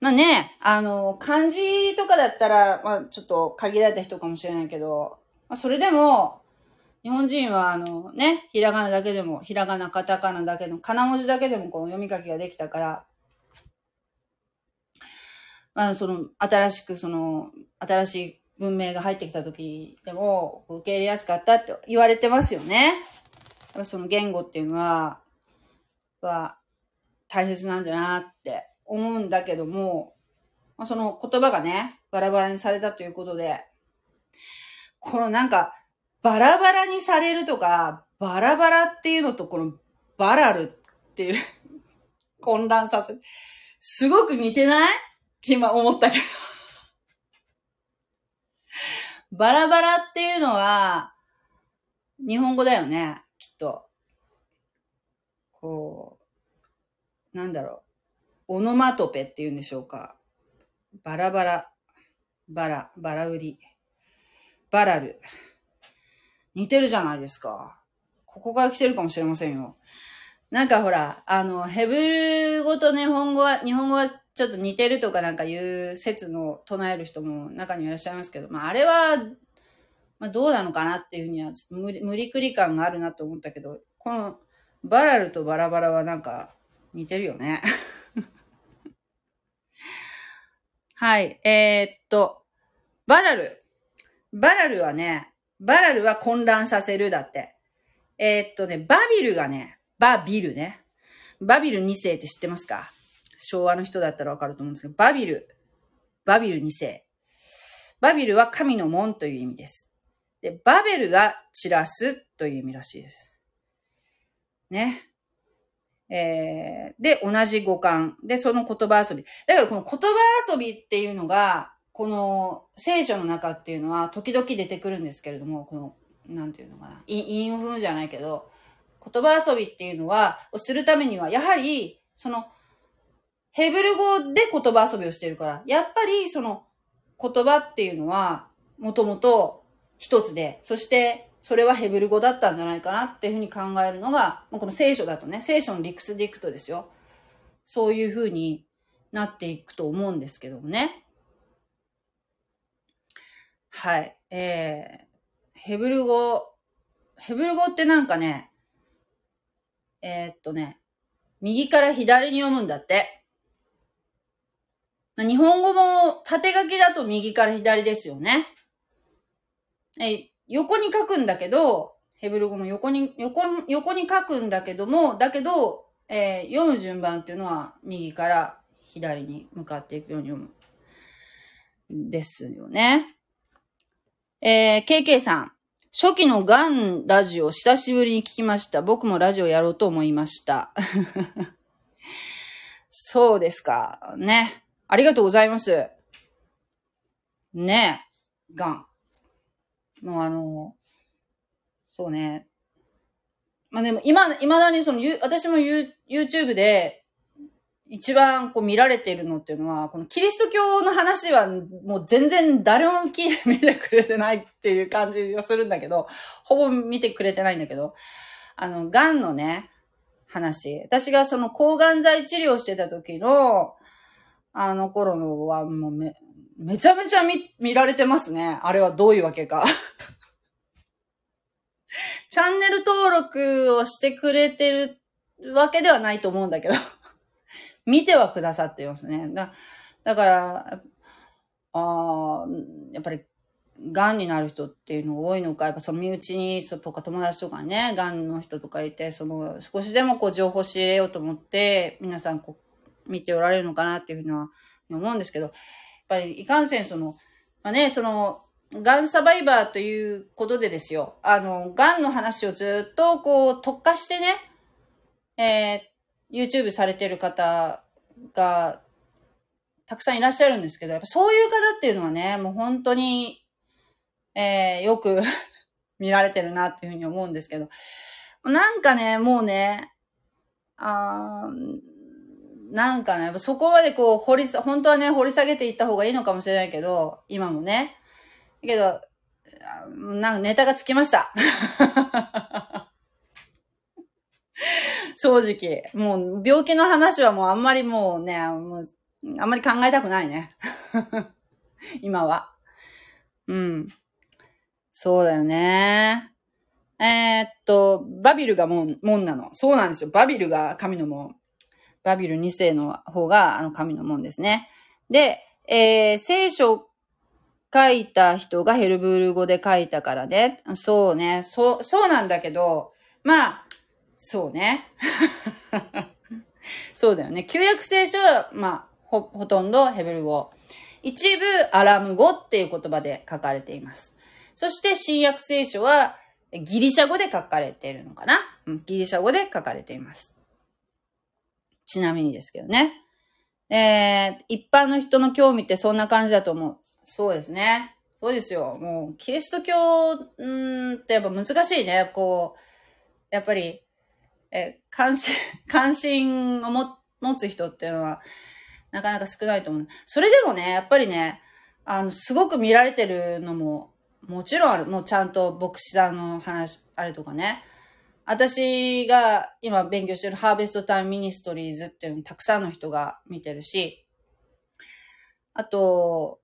まあね、あの、漢字とかだったら、まあちょっと限られた人かもしれないけど、まあそれでも、日本人はあのね、ひらがなだけでも、ひらがな、カタカナだけの、かな文字だけでもこう読み書きができたから、まあその、新しくその、新しい文明が入ってきた時でも、受け入れやすかったって言われてますよね。その言語っていうのは、は、大切なんだなって思うんだけども、まあ、その言葉がね、バラバラにされたということで、このなんか、バラバラにされるとか、バラバラっていうのとこのバラルっていう 混乱させる。すごく似てない？今思ったけどバラバラっていうのは、日本語だよね、きっと。こう、なんだろう。オノマトペって言うんでしょうか。バラバラ、バラ、バラ売り、バラル。似てるじゃないですか。ここから来てるかもしれませんよ。なんかほら、あの、ヘブル語と日本語は、日本語はちょっと似てるとかなんかいう説の唱える人も中にいらっしゃいますけど、まああれは、まあどうなのかなっていうふうにはちょっと無理無理くり感があるなと思ったけど、このバラルとバラバラはなんか似てるよね。はい。えー、っと、バラル。バラルはね、バラルは混乱させるだって。えー、っとね、バビルがね、バビルね。バビル2世って知ってますか？昭和の人だったらわかると思うんですけど、バビル。バビル2世。バビルは神の門という意味です。で、バベルが散らすという意味らしいです。ね。えー、で、同じ語感。で、その言葉遊び。だからこの言葉遊びっていうのが、この聖書の中っていうのは時々出てくるんですけれども、この、なんていうのかな。韻を踏むじゃないけど、言葉遊びっていうのは、をするためには、やはり、その、ヘブル語で言葉遊びをしてるから、やっぱりその言葉っていうのは、もともと一つで、そしてそれはヘブル語だったんじゃないかなっていうふうに考えるのが、この聖書だとね、聖書の理屈でいくとですよ。そういうふうになっていくと思うんですけどもね。はい。えー、ヘブル語、ヘブル語ってなんかね、えー、っとね、右から左に読むんだって。日本語も縦書きだと右から左ですよね。え横に書くんだけど、ヘブル語も横に、横に、横に書くんだけども、だけど、えー、読む順番っていうのは右から左に向かっていくように読む。ですよね。えー、KK さん。初期のガンラジオ久しぶりに聞きました。僕もラジオやろうと思いました。そうですか。ね。ありがとうございます。ねえ。ガン。もうあの、そうね。まあでも今、未だにその、私も YouTube で一番こう見られているのっていうのは、このキリスト教の話はもう全然誰も見てくれてないっていう感じがするんだけど、ほぼ見てくれてないんだけど、あの、癌のね、話。私がその抗がん剤治療してた時の、あの頃のはもうめ、めちゃめちゃ見、見られてますね。あれはどういうわけか。チャンネル登録をしてくれてるわけではないと思うんだけど見てはくださっていますね。だだから、あやっぱり、癌になる人っていうのが多いのか、やっぱその身内に、そとか友達とかね、癌の人とかいて、その少しでもこう情報を仕入れようと思って、皆さんこう見ておられるのかなっていうふうには思うんですけど、やっぱりいかんせんその、まあね、その、ガンサバイバーということでですよ。あの、ガンの話をずっとこう特化してね、え、YouTube されてる方がたくさんいらっしゃるんですけど、やっぱそういう方っていうのはね、もう本当に、えー、よく 見られてるなっていうふうに思うんですけど、なんかね、もうね、あなんかね、そこまでこう、掘り、本当はね、掘り下げていった方がいいのかもしれないけど、今もね。けど、なんかネタがつきました。正直。もう、病気の話はもうあんまりもうね、もう、あんまり考えたくないね。今は。うん。そうだよね。えー、っと、バビルが門、門なの。そうなんですよ。バビルが神の門。バビル2世の方が、あの、神の門ですね。で、えー、聖書書いた人がヘルブール語で書いたからね。そうね。そう、そうなんだけど、まあ、そうね。そうだよね。旧約聖書は、まあ、ほ、ほとんどヘブル語。一部アラム語っていう言葉で書かれています。そして新約聖書はギリシャ語で書かれているのかな、うん、ギリシャ語で書かれています。ちなみにですけどね。えー、一般の人の興味ってそんな感じだと思う。そうですね。そうですよ。もう、キリスト教、んってやっぱ難しいね。こう、やっぱり、え、関心、関心をも持つ人っていうのは、なかなか少ないと思う。それでもね、やっぱりね、あの、すごく見られてるのも、もちろんある。もうちゃんと牧師さんの話、あれとかね。私が今勉強してるハーベストタイムミニストリーズっていうのたくさんの人が見てるし、あと、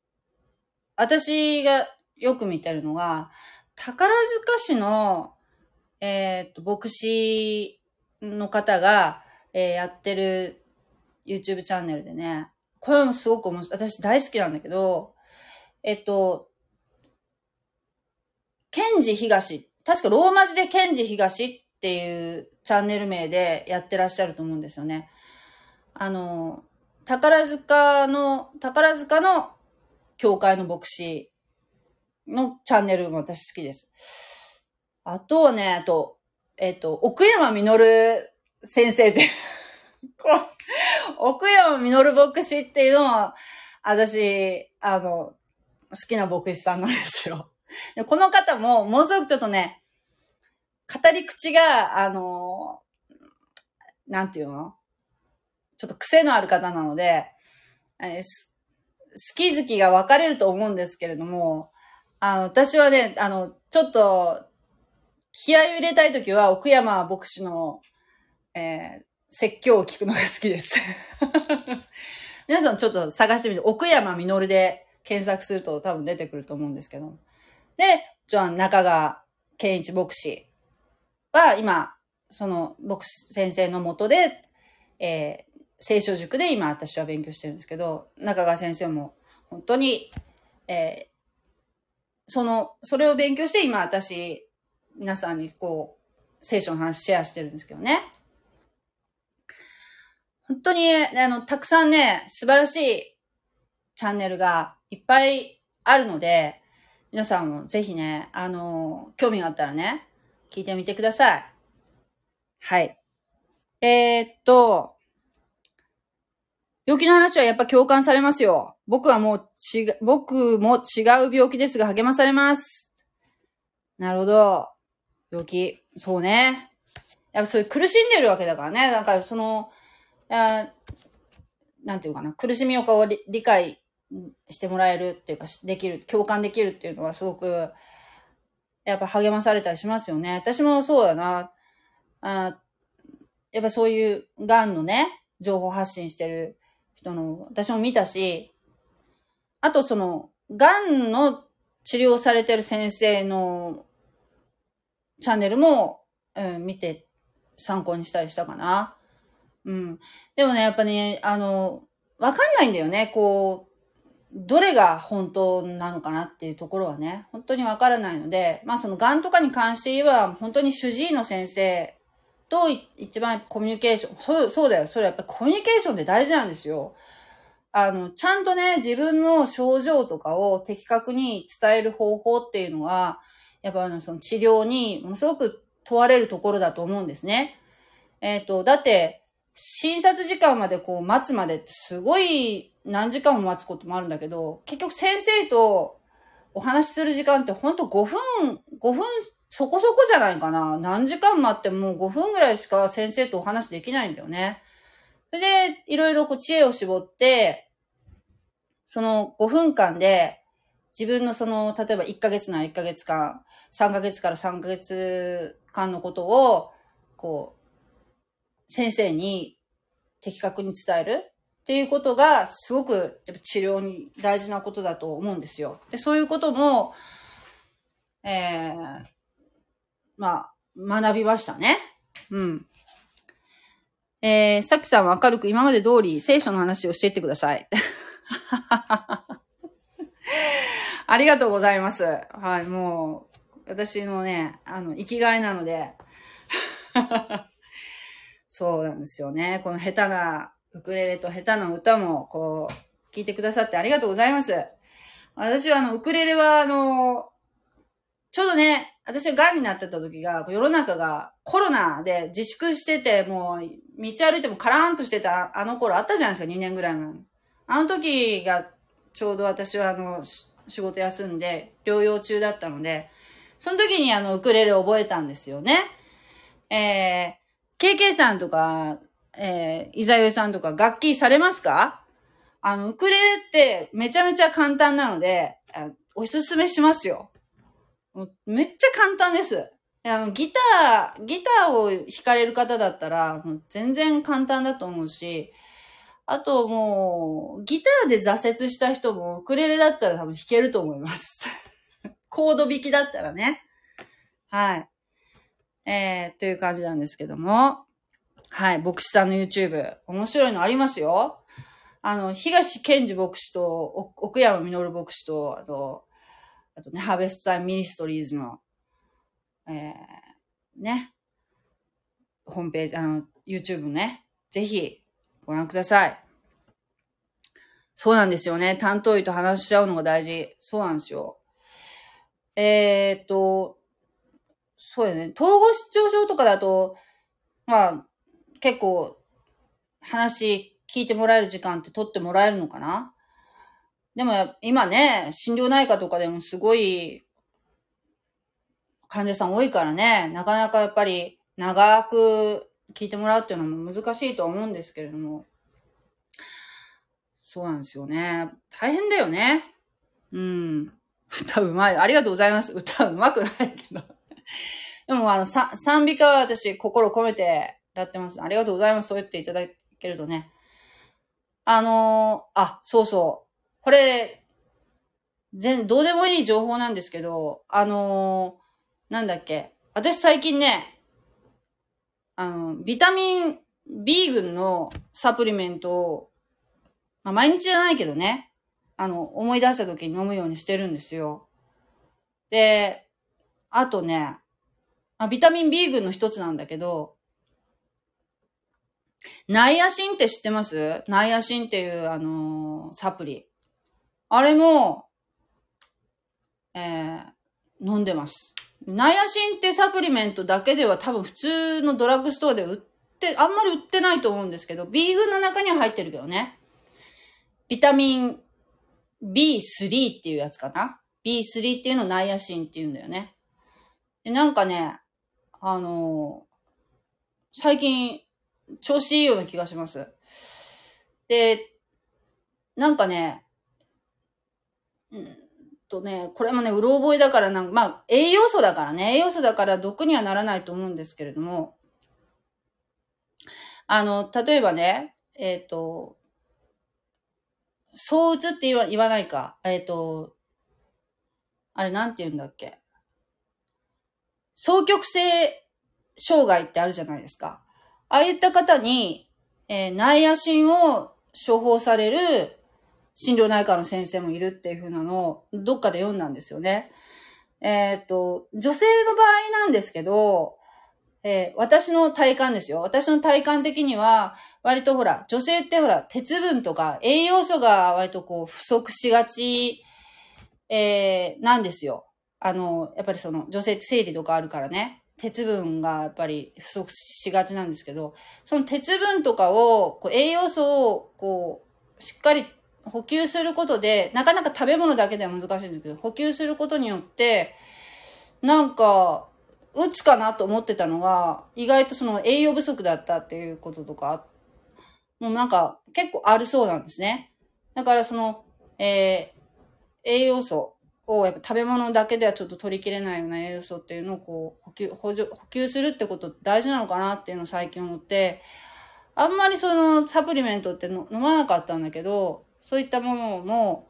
私がよく見てるのが、宝塚市の、えっ、と、牧師の方が、えー、やってる YouTube チャンネルでね、これもすごく面白い。私大好きなんだけど、えっと、ケンジ東、確かローマ字でケンジ東っていうチャンネル名でやってらっしゃると思うんですよね。あの、宝塚の、宝塚の教会の牧師のチャンネルも私好きです。あとはね、あと、えっ、と、奥山実先生って奥山実牧師っていうのは、私、あの、好きな牧師さんなんですよ。でこの方も、ものすごくちょっとね、語り口が、あの、なんていうの？ちょっと癖のある方なので、え好き好きが分かれると思うんですけれども、あの、私はね、あの、ちょっと、気合を入れたいときは、奥山牧師の、えー、説教を聞くのが好きです。皆さんちょっと探してみて、奥山実で検索すると多分出てくると思うんですけど。で、じゃあ中川健一牧師は今、その牧師先生のもとで、えー、聖書塾で今私は勉強してるんですけど、中川先生も本当に、えー、その、それを勉強して今私、皆さんにこう、聖書の話シェアしてるんですけどね。本当に、あの、たくさんね、素晴らしいチャンネルがいっぱいあるので、皆さんもぜひね、あの、興味があったらね、聞いてみてください。はい。えー、っと、病気の話はやっぱ共感されますよ。僕はもう違、僕も違う病気ですが励まされます。なるほど。病気。そうね。やっぱそれ苦しんでるわけだからね。なんかその、なんていうかな、苦しみをこう理解してもらえるっていうか、できる、共感できるっていうのはすごく、やっぱ励まされたりしますよね。私もそうだな。あやっぱそういう癌のね、情報発信してる人の、私も見たし、あとその、癌の治療されてる先生のチャンネルも、うん、見て参考にしたりしたかな。うん。でもね、やっぱね、あの、わかんないんだよね。こう、どれが本当なのかなっていうところはね、本当にわからないので、まあその癌とかに関して言えば、本当に主治医の先生と一番コミュニケーション、そう、そうだよ。それやっぱコミュニケーションって大事なんですよ。あの、ちゃんとね、自分の症状とかを的確に伝える方法っていうのは、やっぱあの、その治療にものすごく問われるところだと思うんですね。えっ、ー、と、だって、診察時間までこう待つまでってすごい何時間も待つこともあるんだけど、結局先生とお話しする時間ってほんと5分、5分そこそこじゃないかな。何時間待っても5分ぐらいしか先生とお話できないんだよね。それで、いろいろこう知恵を絞って、その5分間で、自分のその、例えば1ヶ月なら1ヶ月間、3ヶ月から3ヶ月間のことを、こう、先生に的確に伝えるっていうことがすごくやっぱ治療に大事なことだと思うんですよ。で、そういうことも、えー、まあ、学びましたね。うん。えー、さきさんは明るく今まで通り聖書の話をしていってください。ありがとうございます。はい、もう、私のね、あの、生きがいなので。そうなんですよね。この下手なウクレレと下手な歌も、こう、聞いてくださってありがとうございます。私はあの、ウクレレはあの、ちょうどね、私が癌になってた時が、世の中がコロナで自粛してて、もう、道歩いてもカラーンとしてたあの頃あったじゃないですか、2年ぐらい前あの時が、ちょうど私はあの、仕事休んで、療養中だったので、その時にあの、ウクレレ覚えたんですよね。えー、KK さんとか、えー、イザヨさんとか楽器されますか？あの、ウクレレってめちゃめちゃ簡単なので、おすすめしますよ。めっちゃ簡単です。あの、ギター、ギターを弾かれる方だったら、もう全然簡単だと思うし、あともう、ギターで挫折した人もウクレレだったら多分弾けると思います。コード弾きだったらね。はい。えー、という感じなんですけども。はい、牧師さんの YouTube。面白いのありますよ。あの、東健治牧師と、奥山実牧師と、あと、あとね、ハーベストタイムミニストリーズの、えー、ね、ホームページ、あの、YouTube ね、ぜひご覧ください。そうなんですよね。担当医と話し合うのが大事。そうなんですよ。えー、っと、そうだね。統合失調症とかだと、まあ、結構話聞いてもらえる時間って取ってもらえるのかな？でも今ね、心療内科とかでもすごい患者さん多いからね、なかなかやっぱり長く聞いてもらうっていうのも難しいとは思うんですけれども。そうなんですよね。大変だよね。うん。歌うまい。ありがとうございます。歌うまくないけど。でもあの、さ賛美歌は私心込めてやってます。ありがとうございます。そう言っていただけるとね。あのー、あ、そうそう。これ、全、どうでもいい情報なんですけど、あのー、なんだっけ。私最近ね、あの、ビタミン B 群のサプリメントを、まあ、毎日じゃないけどね、あの、思い出した時に飲むようにしてるんですよ。で、あとね、まあ、ビタミン B 群の一つなんだけど、ナイアシンって知ってます？ナイアシンっていう、あのー、サプリ。あれも、えー、飲んでます。ナイアシンってサプリメントだけでは多分普通のドラッグストアで売って、あんまり売ってないと思うんですけど、B 群の中には入ってるけどね。ビタミン B3 っていうやつかな？B3 っていうのをナイアシンって言うんだよね。で、なんかね、あのー、最近調子いいような気がします。で、なんかね、うんとね、これもね、うろ覚えだからなんか、まあ、栄養素だからね、栄養素だから毒にはならないと思うんですけれども、あの、例えばね、えっ、ー、と、躁うつって言わ言わないか。えっ、と、あれなんて言うんだっけ。双極性障害ってあるじゃないですか。ああいった方に、えー、ナイアシンを処方される心療内科の先生もいるっていう風なのをどっかで読んだんですよね。えっ、と、女性の場合なんですけど、えー、私の体感ですよ。私の体感的には、割とほら、女性ってほら、鉄分とか栄養素が割とこう不足しがち、えー、なんですよ。あの、やっぱりその、女性って生理とかあるからね。鉄分がやっぱり不足しがちなんですけど、その鉄分とかを、こう栄養素を、こう、しっかり補給することで、なかなか食べ物だけでは難しいんですけど、補給することによって、なんか、打つかなと思ってたのが、意外とその栄養不足だったっていうこととか、もうなんか結構あるそうなんですね。だからその、えー、栄養素をやっぱ食べ物だけではちょっと取りきれないような栄養素っていうのをこう補給、補助、補給するってこと大事なのかなっていうのを最近思って、あんまりそのサプリメントって飲まなかったんだけど、そういったものも、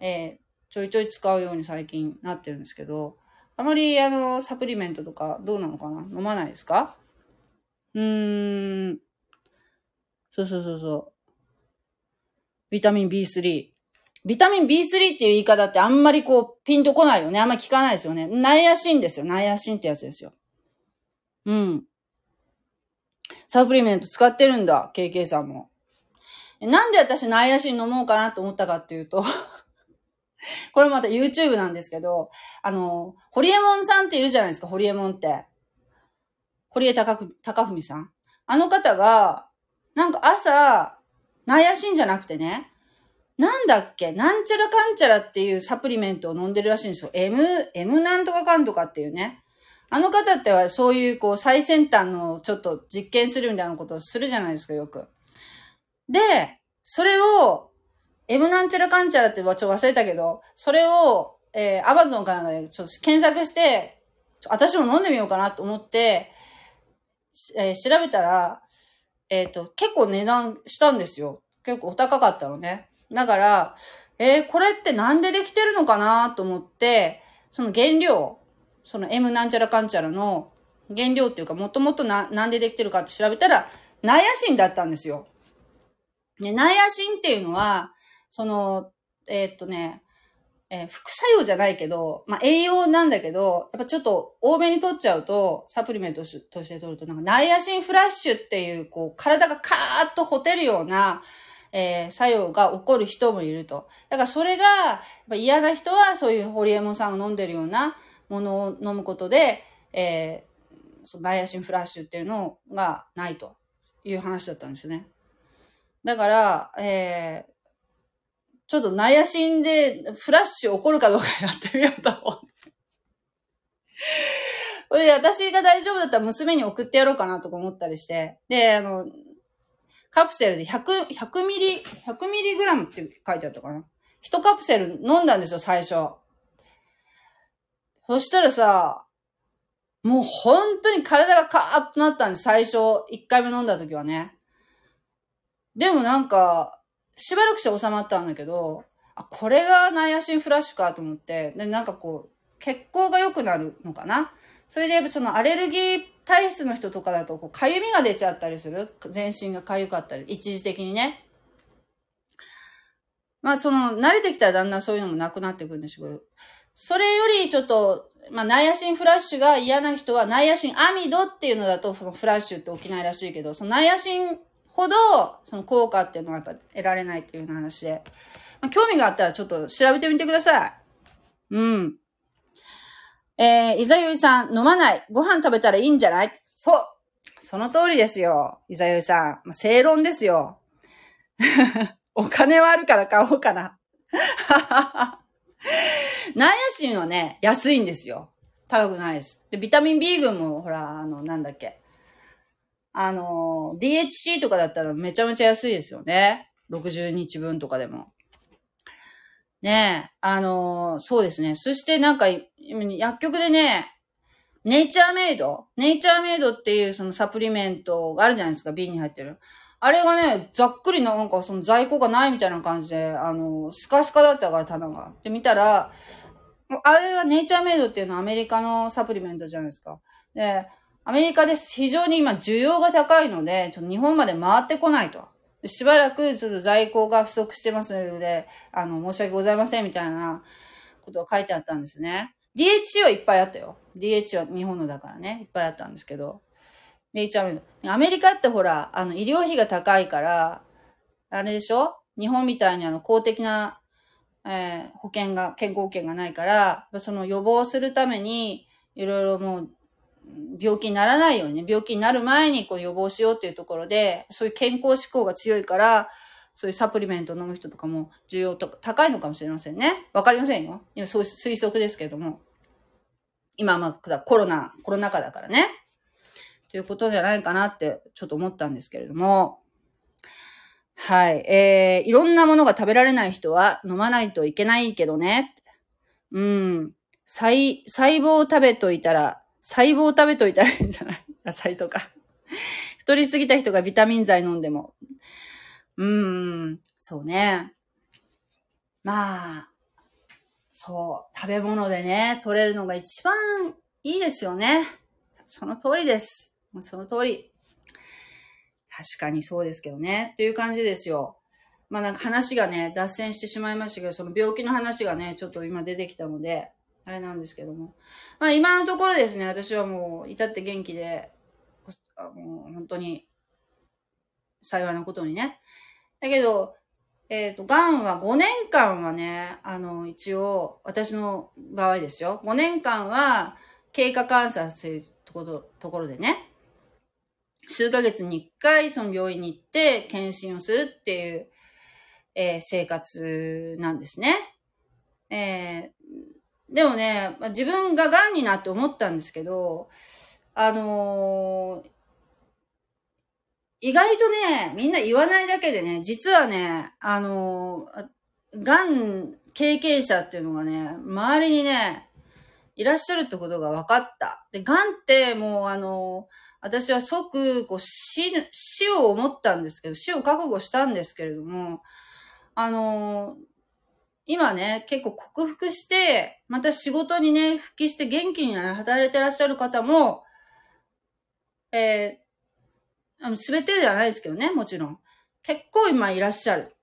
えー、ちょいちょい使うように最近なってるんですけど、あまり、あの、サプリメントとかどうなのかな？飲まないですか？うーん。そうそうそうそう。ビタミン B3。ビタミン B3 っていう言い方ってあんまりこう、ピンとこないよね。あんまり聞かないですよね。ナイアシンですよ。ナイアシンってやつですよ。うん。サプリメント使ってるんだ。KK さんも。なんで私ナイアシン飲もうかなと思ったかっていうと これまた YouTube なんですけど、あの、ホリエモンさんっているじゃないですか、ホリエモンって。堀江貴文さん。あの方が、なんか朝、ナイアシンじゃなくてね、なんだっけなんちゃらかんちゃらっていうサプリメントを飲んでるらしいんですよ。M、M なんとかかんとかっていうね。あの方ってはそういうこう最先端のちょっと実験するみたいなことをするじゃないですか、よく。で、それを M なんちゃらかんちゃらってちょっと忘れたけど、それを、えー、Amazon かなんかでちょっと検索して、私も飲んでみようかなと思って、えー、調べたら、えっ、ー、と、結構値段したんですよ。結構お高かったのね。だから、えー、これってなんでできてるのかなと思って、その原料、その M なんちゃらかんちゃらの原料っていうか、もともとな、なんでできてるかって調べたら、ナイアシンだったんですよ。ね、ナイアシンっていうのは、その、えー、っとね、えー、副作用じゃないけど、まあ、栄養なんだけど、やっぱちょっと多めに取っちゃうと、サプリメントとして取ると、なんかナイアシンフラッシュっていう、こう、体がカーッとほてるような、えー、作用が起こる人もいると。だからそれが、やっぱ嫌な人はそういうホリエモンさんが飲んでるようなものを飲むことで、えー、そのナイアシンフラッシュっていうのがないという話だったんですよね。だから、えー、ちょっと悩しんで、フラッシュ起こるかどうかやってみようと思って。で、私が大丈夫だったら娘に送ってやろうかなとか思ったりして。で、あの、カプセルで100、100ミリ、100ミリグラムって書いてあったかな。一カプセル飲んだんですよ、最初。そしたらさ、もう本当に体がカーッとなったんです、最初。1回目飲んだ時はね。でもなんか、しばらくして収まったんだけど、あ、これがナイアシンフラッシュかと思って、で、なんかこう、血行が良くなるのかな？それで、そのアレルギー体質の人とかだと、こう、かゆみが出ちゃったりする。全身がかゆかったり、一時的にね。まあ、その、慣れてきたらだんだんそういうのもなくなってくるんでしょうけど、それよりちょっと、まあ、ナイアシンフラッシュが嫌な人は、ナイアシンアミドっていうのだと、そのフラッシュって起きないらしいけど、そのナイアシンほど、その効果っていうのはやっぱ得られないっていう話で、まあ、興味があったらちょっと調べてみてください。うん。えー、いざよいさん、飲まない。ご飯食べたらいいんじゃない？そう。その通りですよ。いざよいさん。ま、正論ですよ。お金はあるから買おうかな。ナイアシンはね、安いんですよ。高くないです。で、ビタミン B 群も、ほら、あの、なんだっけ。あの、DHC とかだったらめちゃめちゃ安いですよね。60日分とかでも。ねえ、あの、そうですね。そしてなんか、薬局でね、ネイチャーメイド？ネイチャーメイドっていうそのサプリメントがあるじゃないですか、瓶に入ってる。あれがね、ざっくりなんかその在庫がないみたいな感じで、あの、スカスカだったから棚が。で、見たら、あれはネイチャーメイドっていうのはアメリカのサプリメントじゃないですか。で、アメリカです非常に今需要が高いので、ちょっと日本まで回ってこないと。しばらくちょっと在庫が不足してますので、あの、申し訳ございませんみたいなことが書いてあったんですね。DHC はいっぱいあったよ。DHC は日本のだからね、いっぱいあったんですけど。ネイチャーメイド。アメリカってほら、あの、医療費が高いから、あれでしょ？日本みたいにあの、公的なえー、保険が、健康保険がないから、その予防するために、いろいろもう、病気にならないようにね、病気になる前にこう予防しようっていうところで、そういう健康志向が強いから、そういうサプリメントを飲む人とかも需要とか高いのかもしれませんね。わかりませんよ。今そう推測ですけども。今まあコロナ、コロナ禍だからね。ということじゃないかなってちょっと思ったんですけれども。はい。えー、いろんなものが食べられない人は飲まないといけないけどね。うん。細、細胞を食べといたら、細胞食べといたらいいんじゃない？野菜とか。太りすぎた人がビタミン剤飲んでも。うーん、そうね。まあ、そう、食べ物でね、取れるのが一番いいですよね。その通りです。その通り。確かにそうですけどね。っていう感じですよ。まあなんか話がね、脱線してしまいましたけど、その病気の話がね、ちょっと今出てきたので、あれなんですけども。まあ今のところですね、私はもう至って元気で、もう本当に幸いなことにね。だけど、えっ、ー、と、癌は5年間はね、あの、一応、私の場合ですよ。5年間は経過観察というところところでね、数ヶ月に一回その病院に行って検診をするっていう、えー、生活なんですね。えー、でもね、まあ自分が癌になって思ったんですけど、あのー、意外とね、みんな言わないだけでね、実はね、あのー、癌経験者っていうのがね、周りにね、いらっしゃるってことが分かった。で、癌ってもうあのー私は即、こう、死、死を思ったんですけど、死を覚悟したんですけれども、あの、今ね、結構克服して、また仕事にね、復帰して元気に働いてらっしゃる方も、えー、すべてではないですけどね、もちろん。結構今いらっしゃる。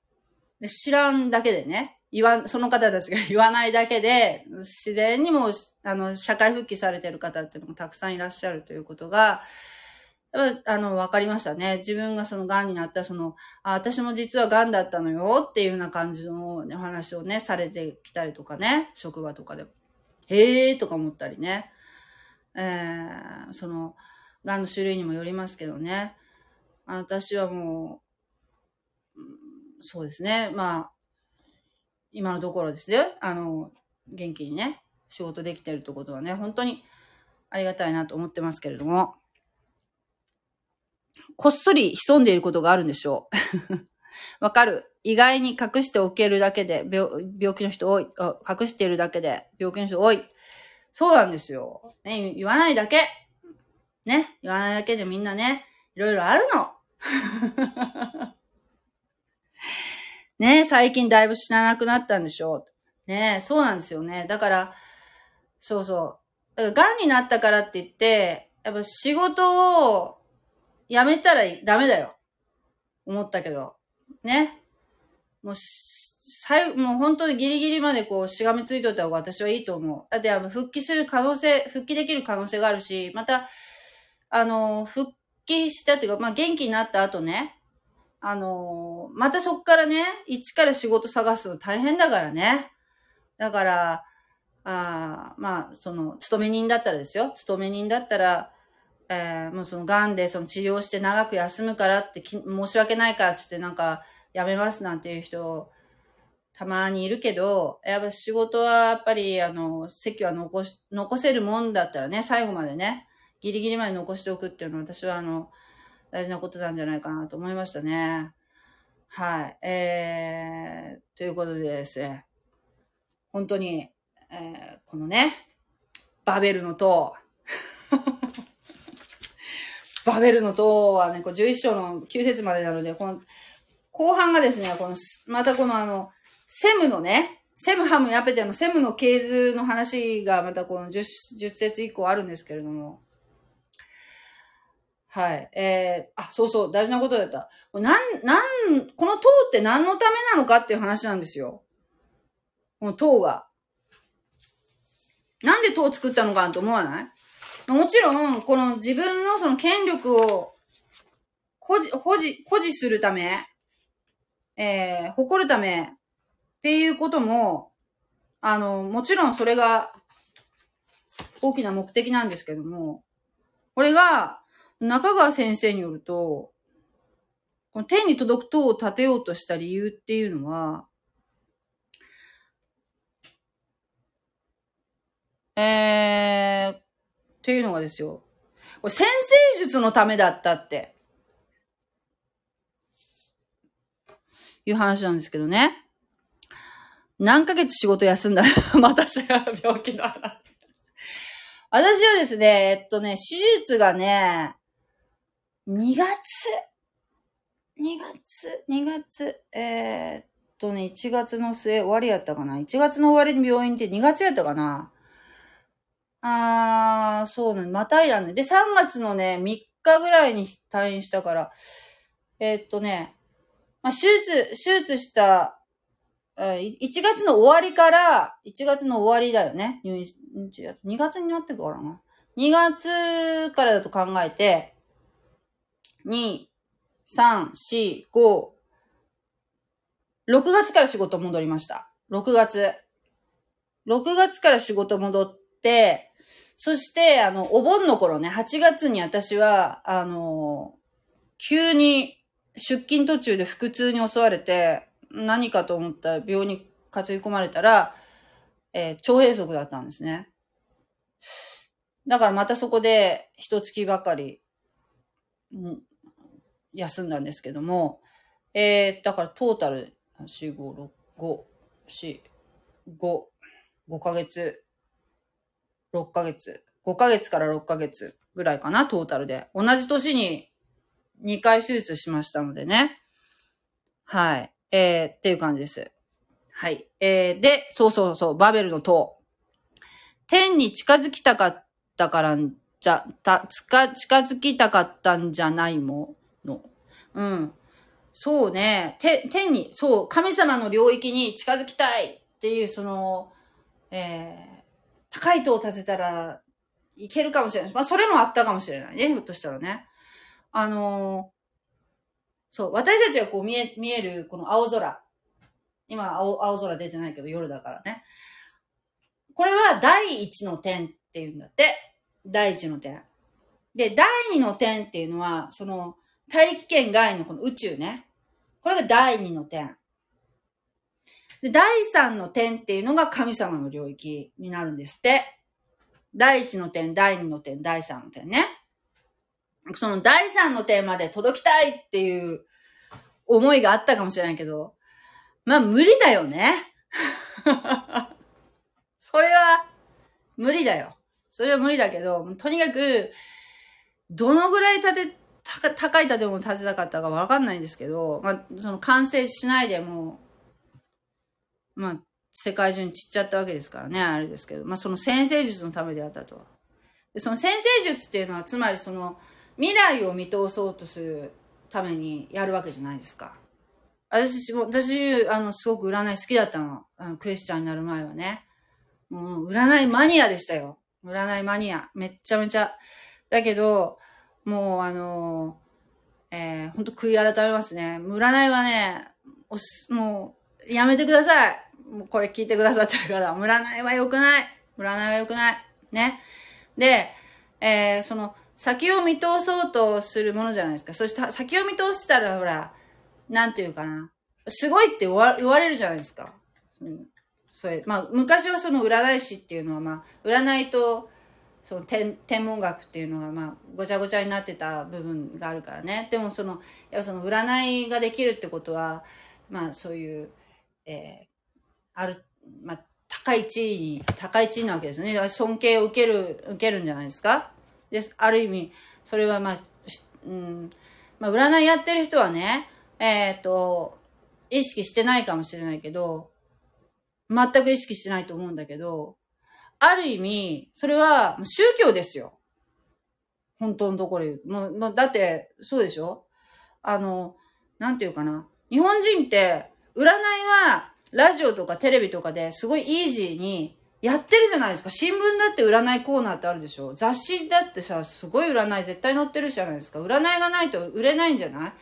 で知らんだけでね、言わ、その方たちが 言わないだけで、自然にも、あの、社会復帰されてる方っていうのもたくさんいらっしゃるということが、あの、わかりましたね。自分がその癌になったその、あ、私も実は癌だったのよっていうような感じの、ね、話をね、されてきたりとかね、職場とかでも。へーとか思ったりね。えー、その、癌の種類にもよりますけどね。私はもう、そうですね。まあ、今のところですね。あの、元気にね、仕事できてるってことはね、本当にありがたいなと思ってますけれども。こっそり潜んでいることがあるんでしょう。わかる。意外に隠しておけるだけで病、病気の人多い。隠しているだけで病気の人多い。そうなんですよ。ね、言わないだけ。ね、言わないだけでみんなね、いろいろあるの。ね最近だいぶ死ななくなったんでしょう。ねそうなんですよね。だから、そうそう。癌になったからって言って、やっぱ仕事をやめたらダメだよ。思ったけど。ね。もう、最後もう本当にギリギリまでこうしがみついといた方が私はいいと思う。だってあの復帰する可能性、復帰できる可能性があるし、また、あの、復帰したっていうか、まあ元気になった後ね、あの、またそっからね、一から仕事探すの大変だからね。だから、あまあ、その、勤め人だったらですよ。勤め人だったら、えー、もうその癌でその治療して長く休むからって申し訳ないからっつってなんかやめますなんていう人たまにいるけど、やっぱ仕事はやっぱりあの、席は残し、残せるもんだったらね、最後までね、ギリギリまで残しておくっていうのは私はあの、大事なことなんじゃないかなと思いましたね。はい。えー、ということでですね、本当に、えー、このね、バベルの塔、バベルの塔はね、こう11章の9節までなので、この、後半がですね、この、またこのあの、セムのね、セムハムヤペテのセムの系図の話がまたこの 10, 10節以降あるんですけれども。はい。えー、あ、そうそう、大事なことだった。なん、なん、この塔って何のためなのかっていう話なんですよ。この塔が。なんで塔を作ったのかなと思わない？もちろん、この自分のその権力を保持、保持、保持するため、えー、誇るためっていうことも、あの、もちろんそれが大きな目的なんですけども、これが中川先生によると、この天に届く塔を建てようとした理由っていうのは、えー、っていうのがですよ。これ先生術のためだったって。いう話なんですけどね。何ヶ月仕事休んだら またそれは病気の話。私はですね、えっとね、手術がね、2月、2月、2月、えー、っとね、1月の末終わりやったかな ?1 月の終わりに病院って2月やったかなあー、そうね。またいだね。で、3月のね、3日ぐらいに退院したから、えー、っとね、まあ、手術、手術した、1月の終わりから、1月の終わりだよね。入院、2月になってからな。2月からだと考えて、2、3、4、5、6月から仕事戻りました。6月。6月から仕事戻って、そして、あの、お盆の頃ね、8月に私は、あの、急に出勤途中で腹痛に襲われて、何かと思ったら病に担ぎ込まれたら、えー、腸閉塞だったんですね。だからまたそこで一月ばかり、休んだんですけども、えー、だからトータル、4、5、6、5、4、5、5ヶ月6ヶ月。5ヶ月から6ヶ月ぐらいかな、トータルで。同じ年に2回手術しましたのでね。はい。えー、っていう感じです。はい。えー、で、そうそうそう、バベルの塔。天に近づきたかったからんじゃ、た、つか、近づきたかったんじゃないもの。うん。そうね。て、天に、そう、神様の領域に近づきたいっていう、その、えー、高い塔を建てたらいけるかもしれない。まあ、それもあったかもしれないね。ひょっとしたらね。あのー、そう、私たちがこう見え、見えるこの青空。今青、青空出てないけど夜だからね。これは第一の点っていうんだって。第一の点。で、第二の点っていうのは、その、大気圏外のこの宇宙ね。これが第二の点。で、第三の点っていうのが神様の領域になるんですって。第一の点、第二の点、第三の点ね。その第三の点まで届きたいっていう思いがあったかもしれないけど、まあ無理だよね。それは無理だよ。それは無理だけど、とにかく、どのぐらい建て、高い建物建てたかったかわかんないんですけど、まあ、その完成しないでもまあ、世界中に散っちゃったわけですからね、あれですけど、まあその先生術のためであったと。で、その先生術っていうのは、つまりその未来を見通そうとするためにやるわけじゃないですか。私、私、あの、すごく占い好きだったの。あの、クリスチャンになる前はね。もう、占いマニアでしたよ。占いマニア。めっちゃめちゃ。だけど、もう、あの、えー、ほんと悔い改めますね。占いはね、おす、もう、やめてください。もうこれ聞いてくださってる方、占いは良くない。占いは良くない。ね。で、えー、その、先を見通そうとするものじゃないですか。そして先を見通したら、ほら、なんていうかな。すごいって言わ言われるじゃないですか。うん、それ、まあ、昔はその占い師っていうのは、まあ、占いと、その天天文学っていうのが、まあ、ごちゃごちゃになってた部分があるからね。でも、その、やっぱその占いができるってことは、まあ、そういう、えー、ある、まあ、高い地位に、高い地位なわけですね。尊敬を受ける、受けるんじゃないですかです、ある意味、それはまあ、うん、まあ、占いやってる人はね、えっ、ー、と、意識してないかもしれないけど、全く意識してないと思うんだけど、ある意味、それは宗教ですよ。本当のところ言う。もう、もうだって、そうでしょ？あの、なんていうかな。日本人って、占いは、ラジオとかテレビとかですごいイージーにやってるじゃないですか。新聞だって占いコーナーってあるでしょ雑誌だってさ、すごい占い絶対載ってるじゃないですか。占いがないと売れないんじゃない？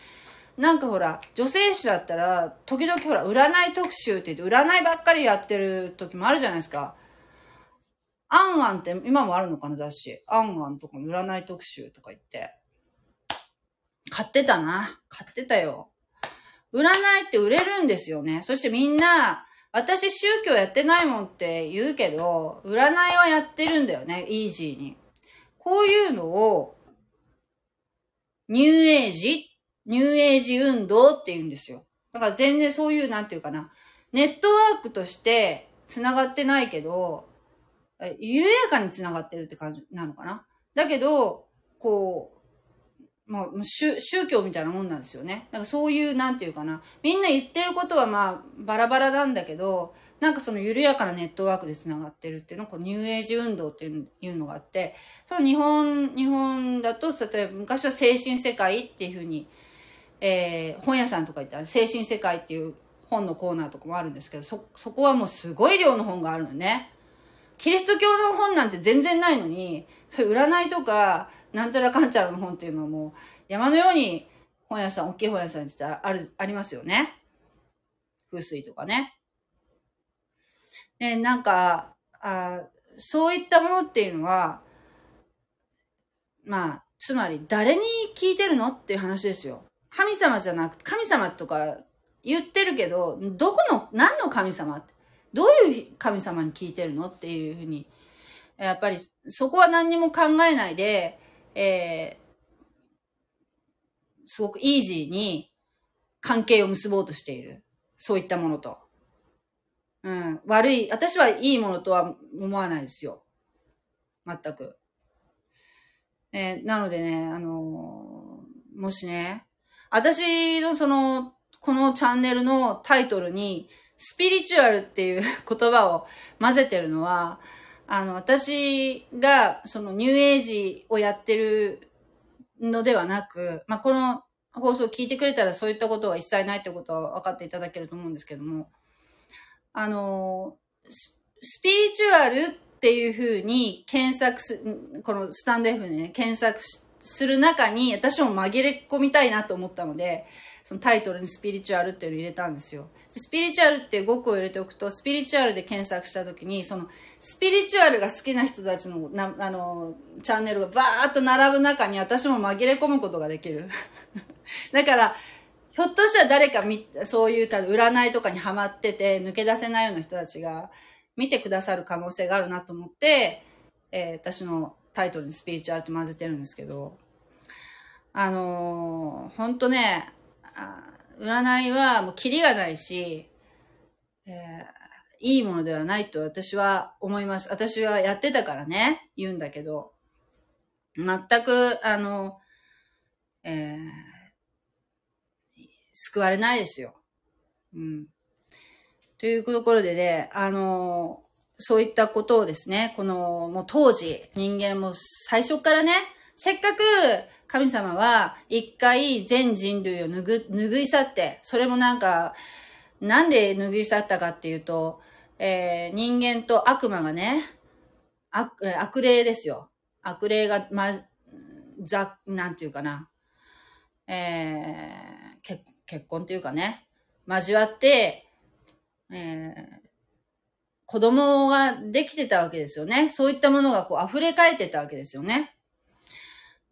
なんかほら、女性誌だったら、時々ほら、占い特集って言って、占いばっかりやってる時もあるじゃないですか。アンアンって今もあるのかな、雑誌。アンアンとか占い特集とか言って。買ってたな。買ってたよ。占いって売れるんですよね。そしてみんな、私宗教やってないもんって言うけど、占いはやってるんだよね、イージーに。こういうのを、ニューエイジ、ニューエイジ運動って言うんですよ。だから全然そういう、なんていうかな、ネットワークとして繋がってないけど、緩やかに繋がってるって感じなのかな。だけど、こう、まあ、宗教みたいなもんなんですよね。なんかそういう、なんていうかな。みんな言ってることはまあ、バラバラなんだけど、なんかその緩やかなネットワークで繋がってるっていうのこうニューエイジ運動っていうのがあって、その日本、日本だと、例えば昔は精神世界っていうふうに、えー、本屋さんとか行ったら精神世界っていう本のコーナーとかもあるんですけど、そ、そこはもうすごい量の本があるのね。キリスト教の本なんて全然ないのに、そういう占いとか、なんちゃらかんちゃらの本っていうのはもう山のように本屋さん、大きい本屋さんってある、ありますよね。風水とかね。で、なんか、あそういったものっていうのは、まあ、つまり誰に聞いてるのっていう話ですよ。神様じゃなくて、神様とか言ってるけど、どこの、何の神様って、どういう神様に聞いてるのっていうふうに、やっぱりそこは何にも考えないで、えー、すごくイージーに関係を結ぼうとしている。そういったものと。うん。悪い、私はいいものとは思わないですよ。全く。えー、なのでね、あのー、もしね、私のその、このチャンネルのタイトルに、スピリチュアルっていう言葉を混ぜてるのは、あの、私が、そのニューエイジをやってるのではなく、まあ、この放送を聞いてくれたらそういったことは一切ないってことは分かっていただけると思うんですけども、あの、スピリチュアルっていうふうに検索す、このスタンド F でね、検索する中に私も紛れ込みたいなと思ったので、そのタイトルにスピリチュアルっていうのを入れたんですよ。スピリチュアルっていう語句を入れておくと、スピリチュアルで検索した時に、その、スピリチュアルが好きな人たちの、な、あの、チャンネルがバーッと並ぶ中に私も紛れ込むことができる。だから、ひょっとしたら誰かみ、そういう占いとかにハマってて抜け出せないような人たちが見てくださる可能性があるなと思って、えー、私のタイトルにスピリチュアルって混ぜてるんですけど、あのー、ほんとね、占いはもうキリがないし、えー、いいものではないと私は思います。私はやってたからね、言うんだけど、全く、あの、えー、救われないですよ。うん。というところでね、あの、そういったことをですね、この、もう当時、人間も最初からね、せっかく神様は一回全人類を拭拭い去って、それもなんか、なんで拭い去ったかっていうと、えー、人間と悪魔がね、悪、悪霊ですよ。悪霊が、ま、ざ、なんていうかな。えー、結結婚っていうかね、交わって、えー、子供ができてたわけですよね。そういったものがこう溢れ返ってたわけですよね。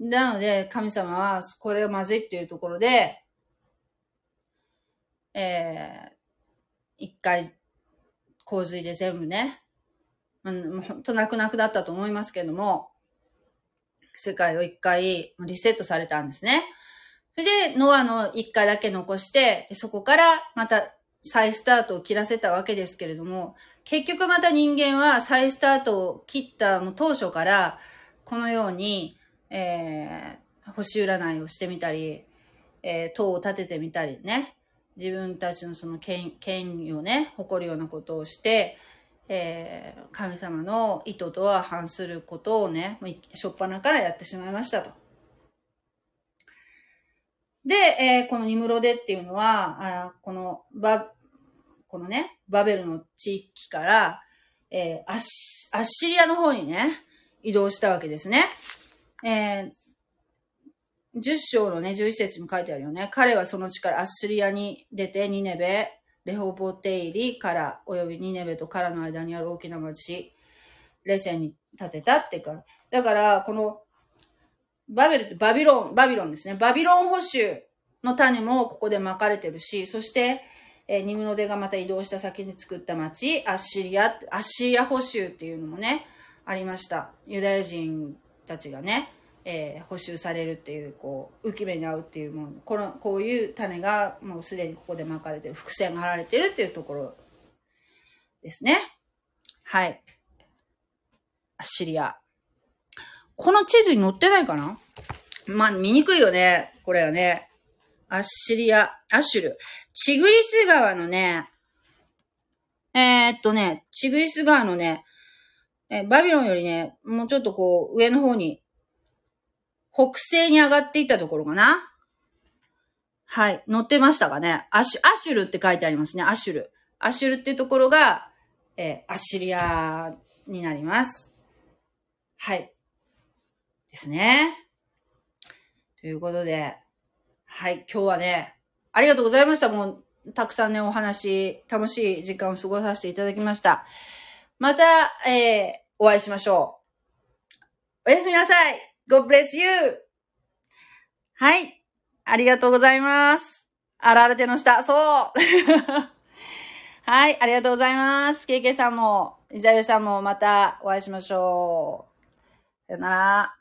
なので、神様は、これがまずいっていうところで、えー、一回、洪水で全部ね、まあ、ほんと泣く泣くだったと思いますけども、世界を一回リセットされたんですね。それで、ノアの一回だけ残して、でそこからまた再スタートを切らせたわけですけれども、結局また人間は再スタートを切ったもう当初から、このように、えー、星占いをしてみたり、えー、塔を立ててみたりね、自分たちのその権権威をね、誇るようなことをして、えー、神様の意図とは反することをね、しょっぱなからやってしまいましたと。で、えー、このニムロデっていうのは、あこのバ、このね、バベルの地域から、えー、アッシリアの方にね、移動したわけですね。えー、10章のね、11節に書いてあるよね。彼はその地からアッシリアに出て、ニネベ、レホボテイリから、およびニネベとカラの間にある大きな町、レセンに建てたっていうか、だから、この、バベルバビロン、バビロンですね。バビロン保守の種もここで巻かれてるし、そして、えー、ニムロデがまた移動した先に作った町、アッシリア、アッシリア保守っていうのもね、ありました。ユダヤ人たちがね、えー、補修されるっていう、こう、浮き目に合うっていうもの。この、こういう種がもうすでにここで巻かれてる、伏線が張られてるっていうところですね。はい。アッシリア。この地図に載ってないかな？まあ、見にくいよね。これはね。アッシリア、アッシュル。チグリス川のね、えー、っとね、チグリス川のね、えバビロンよりね、もうちょっとこう、上の方に、北西に上がっていったところかな？はい。載ってましたかねアシュ、アシュルって書いてありますね。アシュル。アシュルっていうところが、えー、アシリアになります。はい。ですね。ということで、はい、今日はね、ありがとうございました。もう、たくさんね、お話、楽しい時間を過ごさせていただきました。また、えー、お会いしましょう。おやすみなさい。God bless you! はい。ありがとうございます。あられての下、そう はい、ありがとうございます。ケイケイさんも、イザユさんもまたお会いしましょう。さよなら。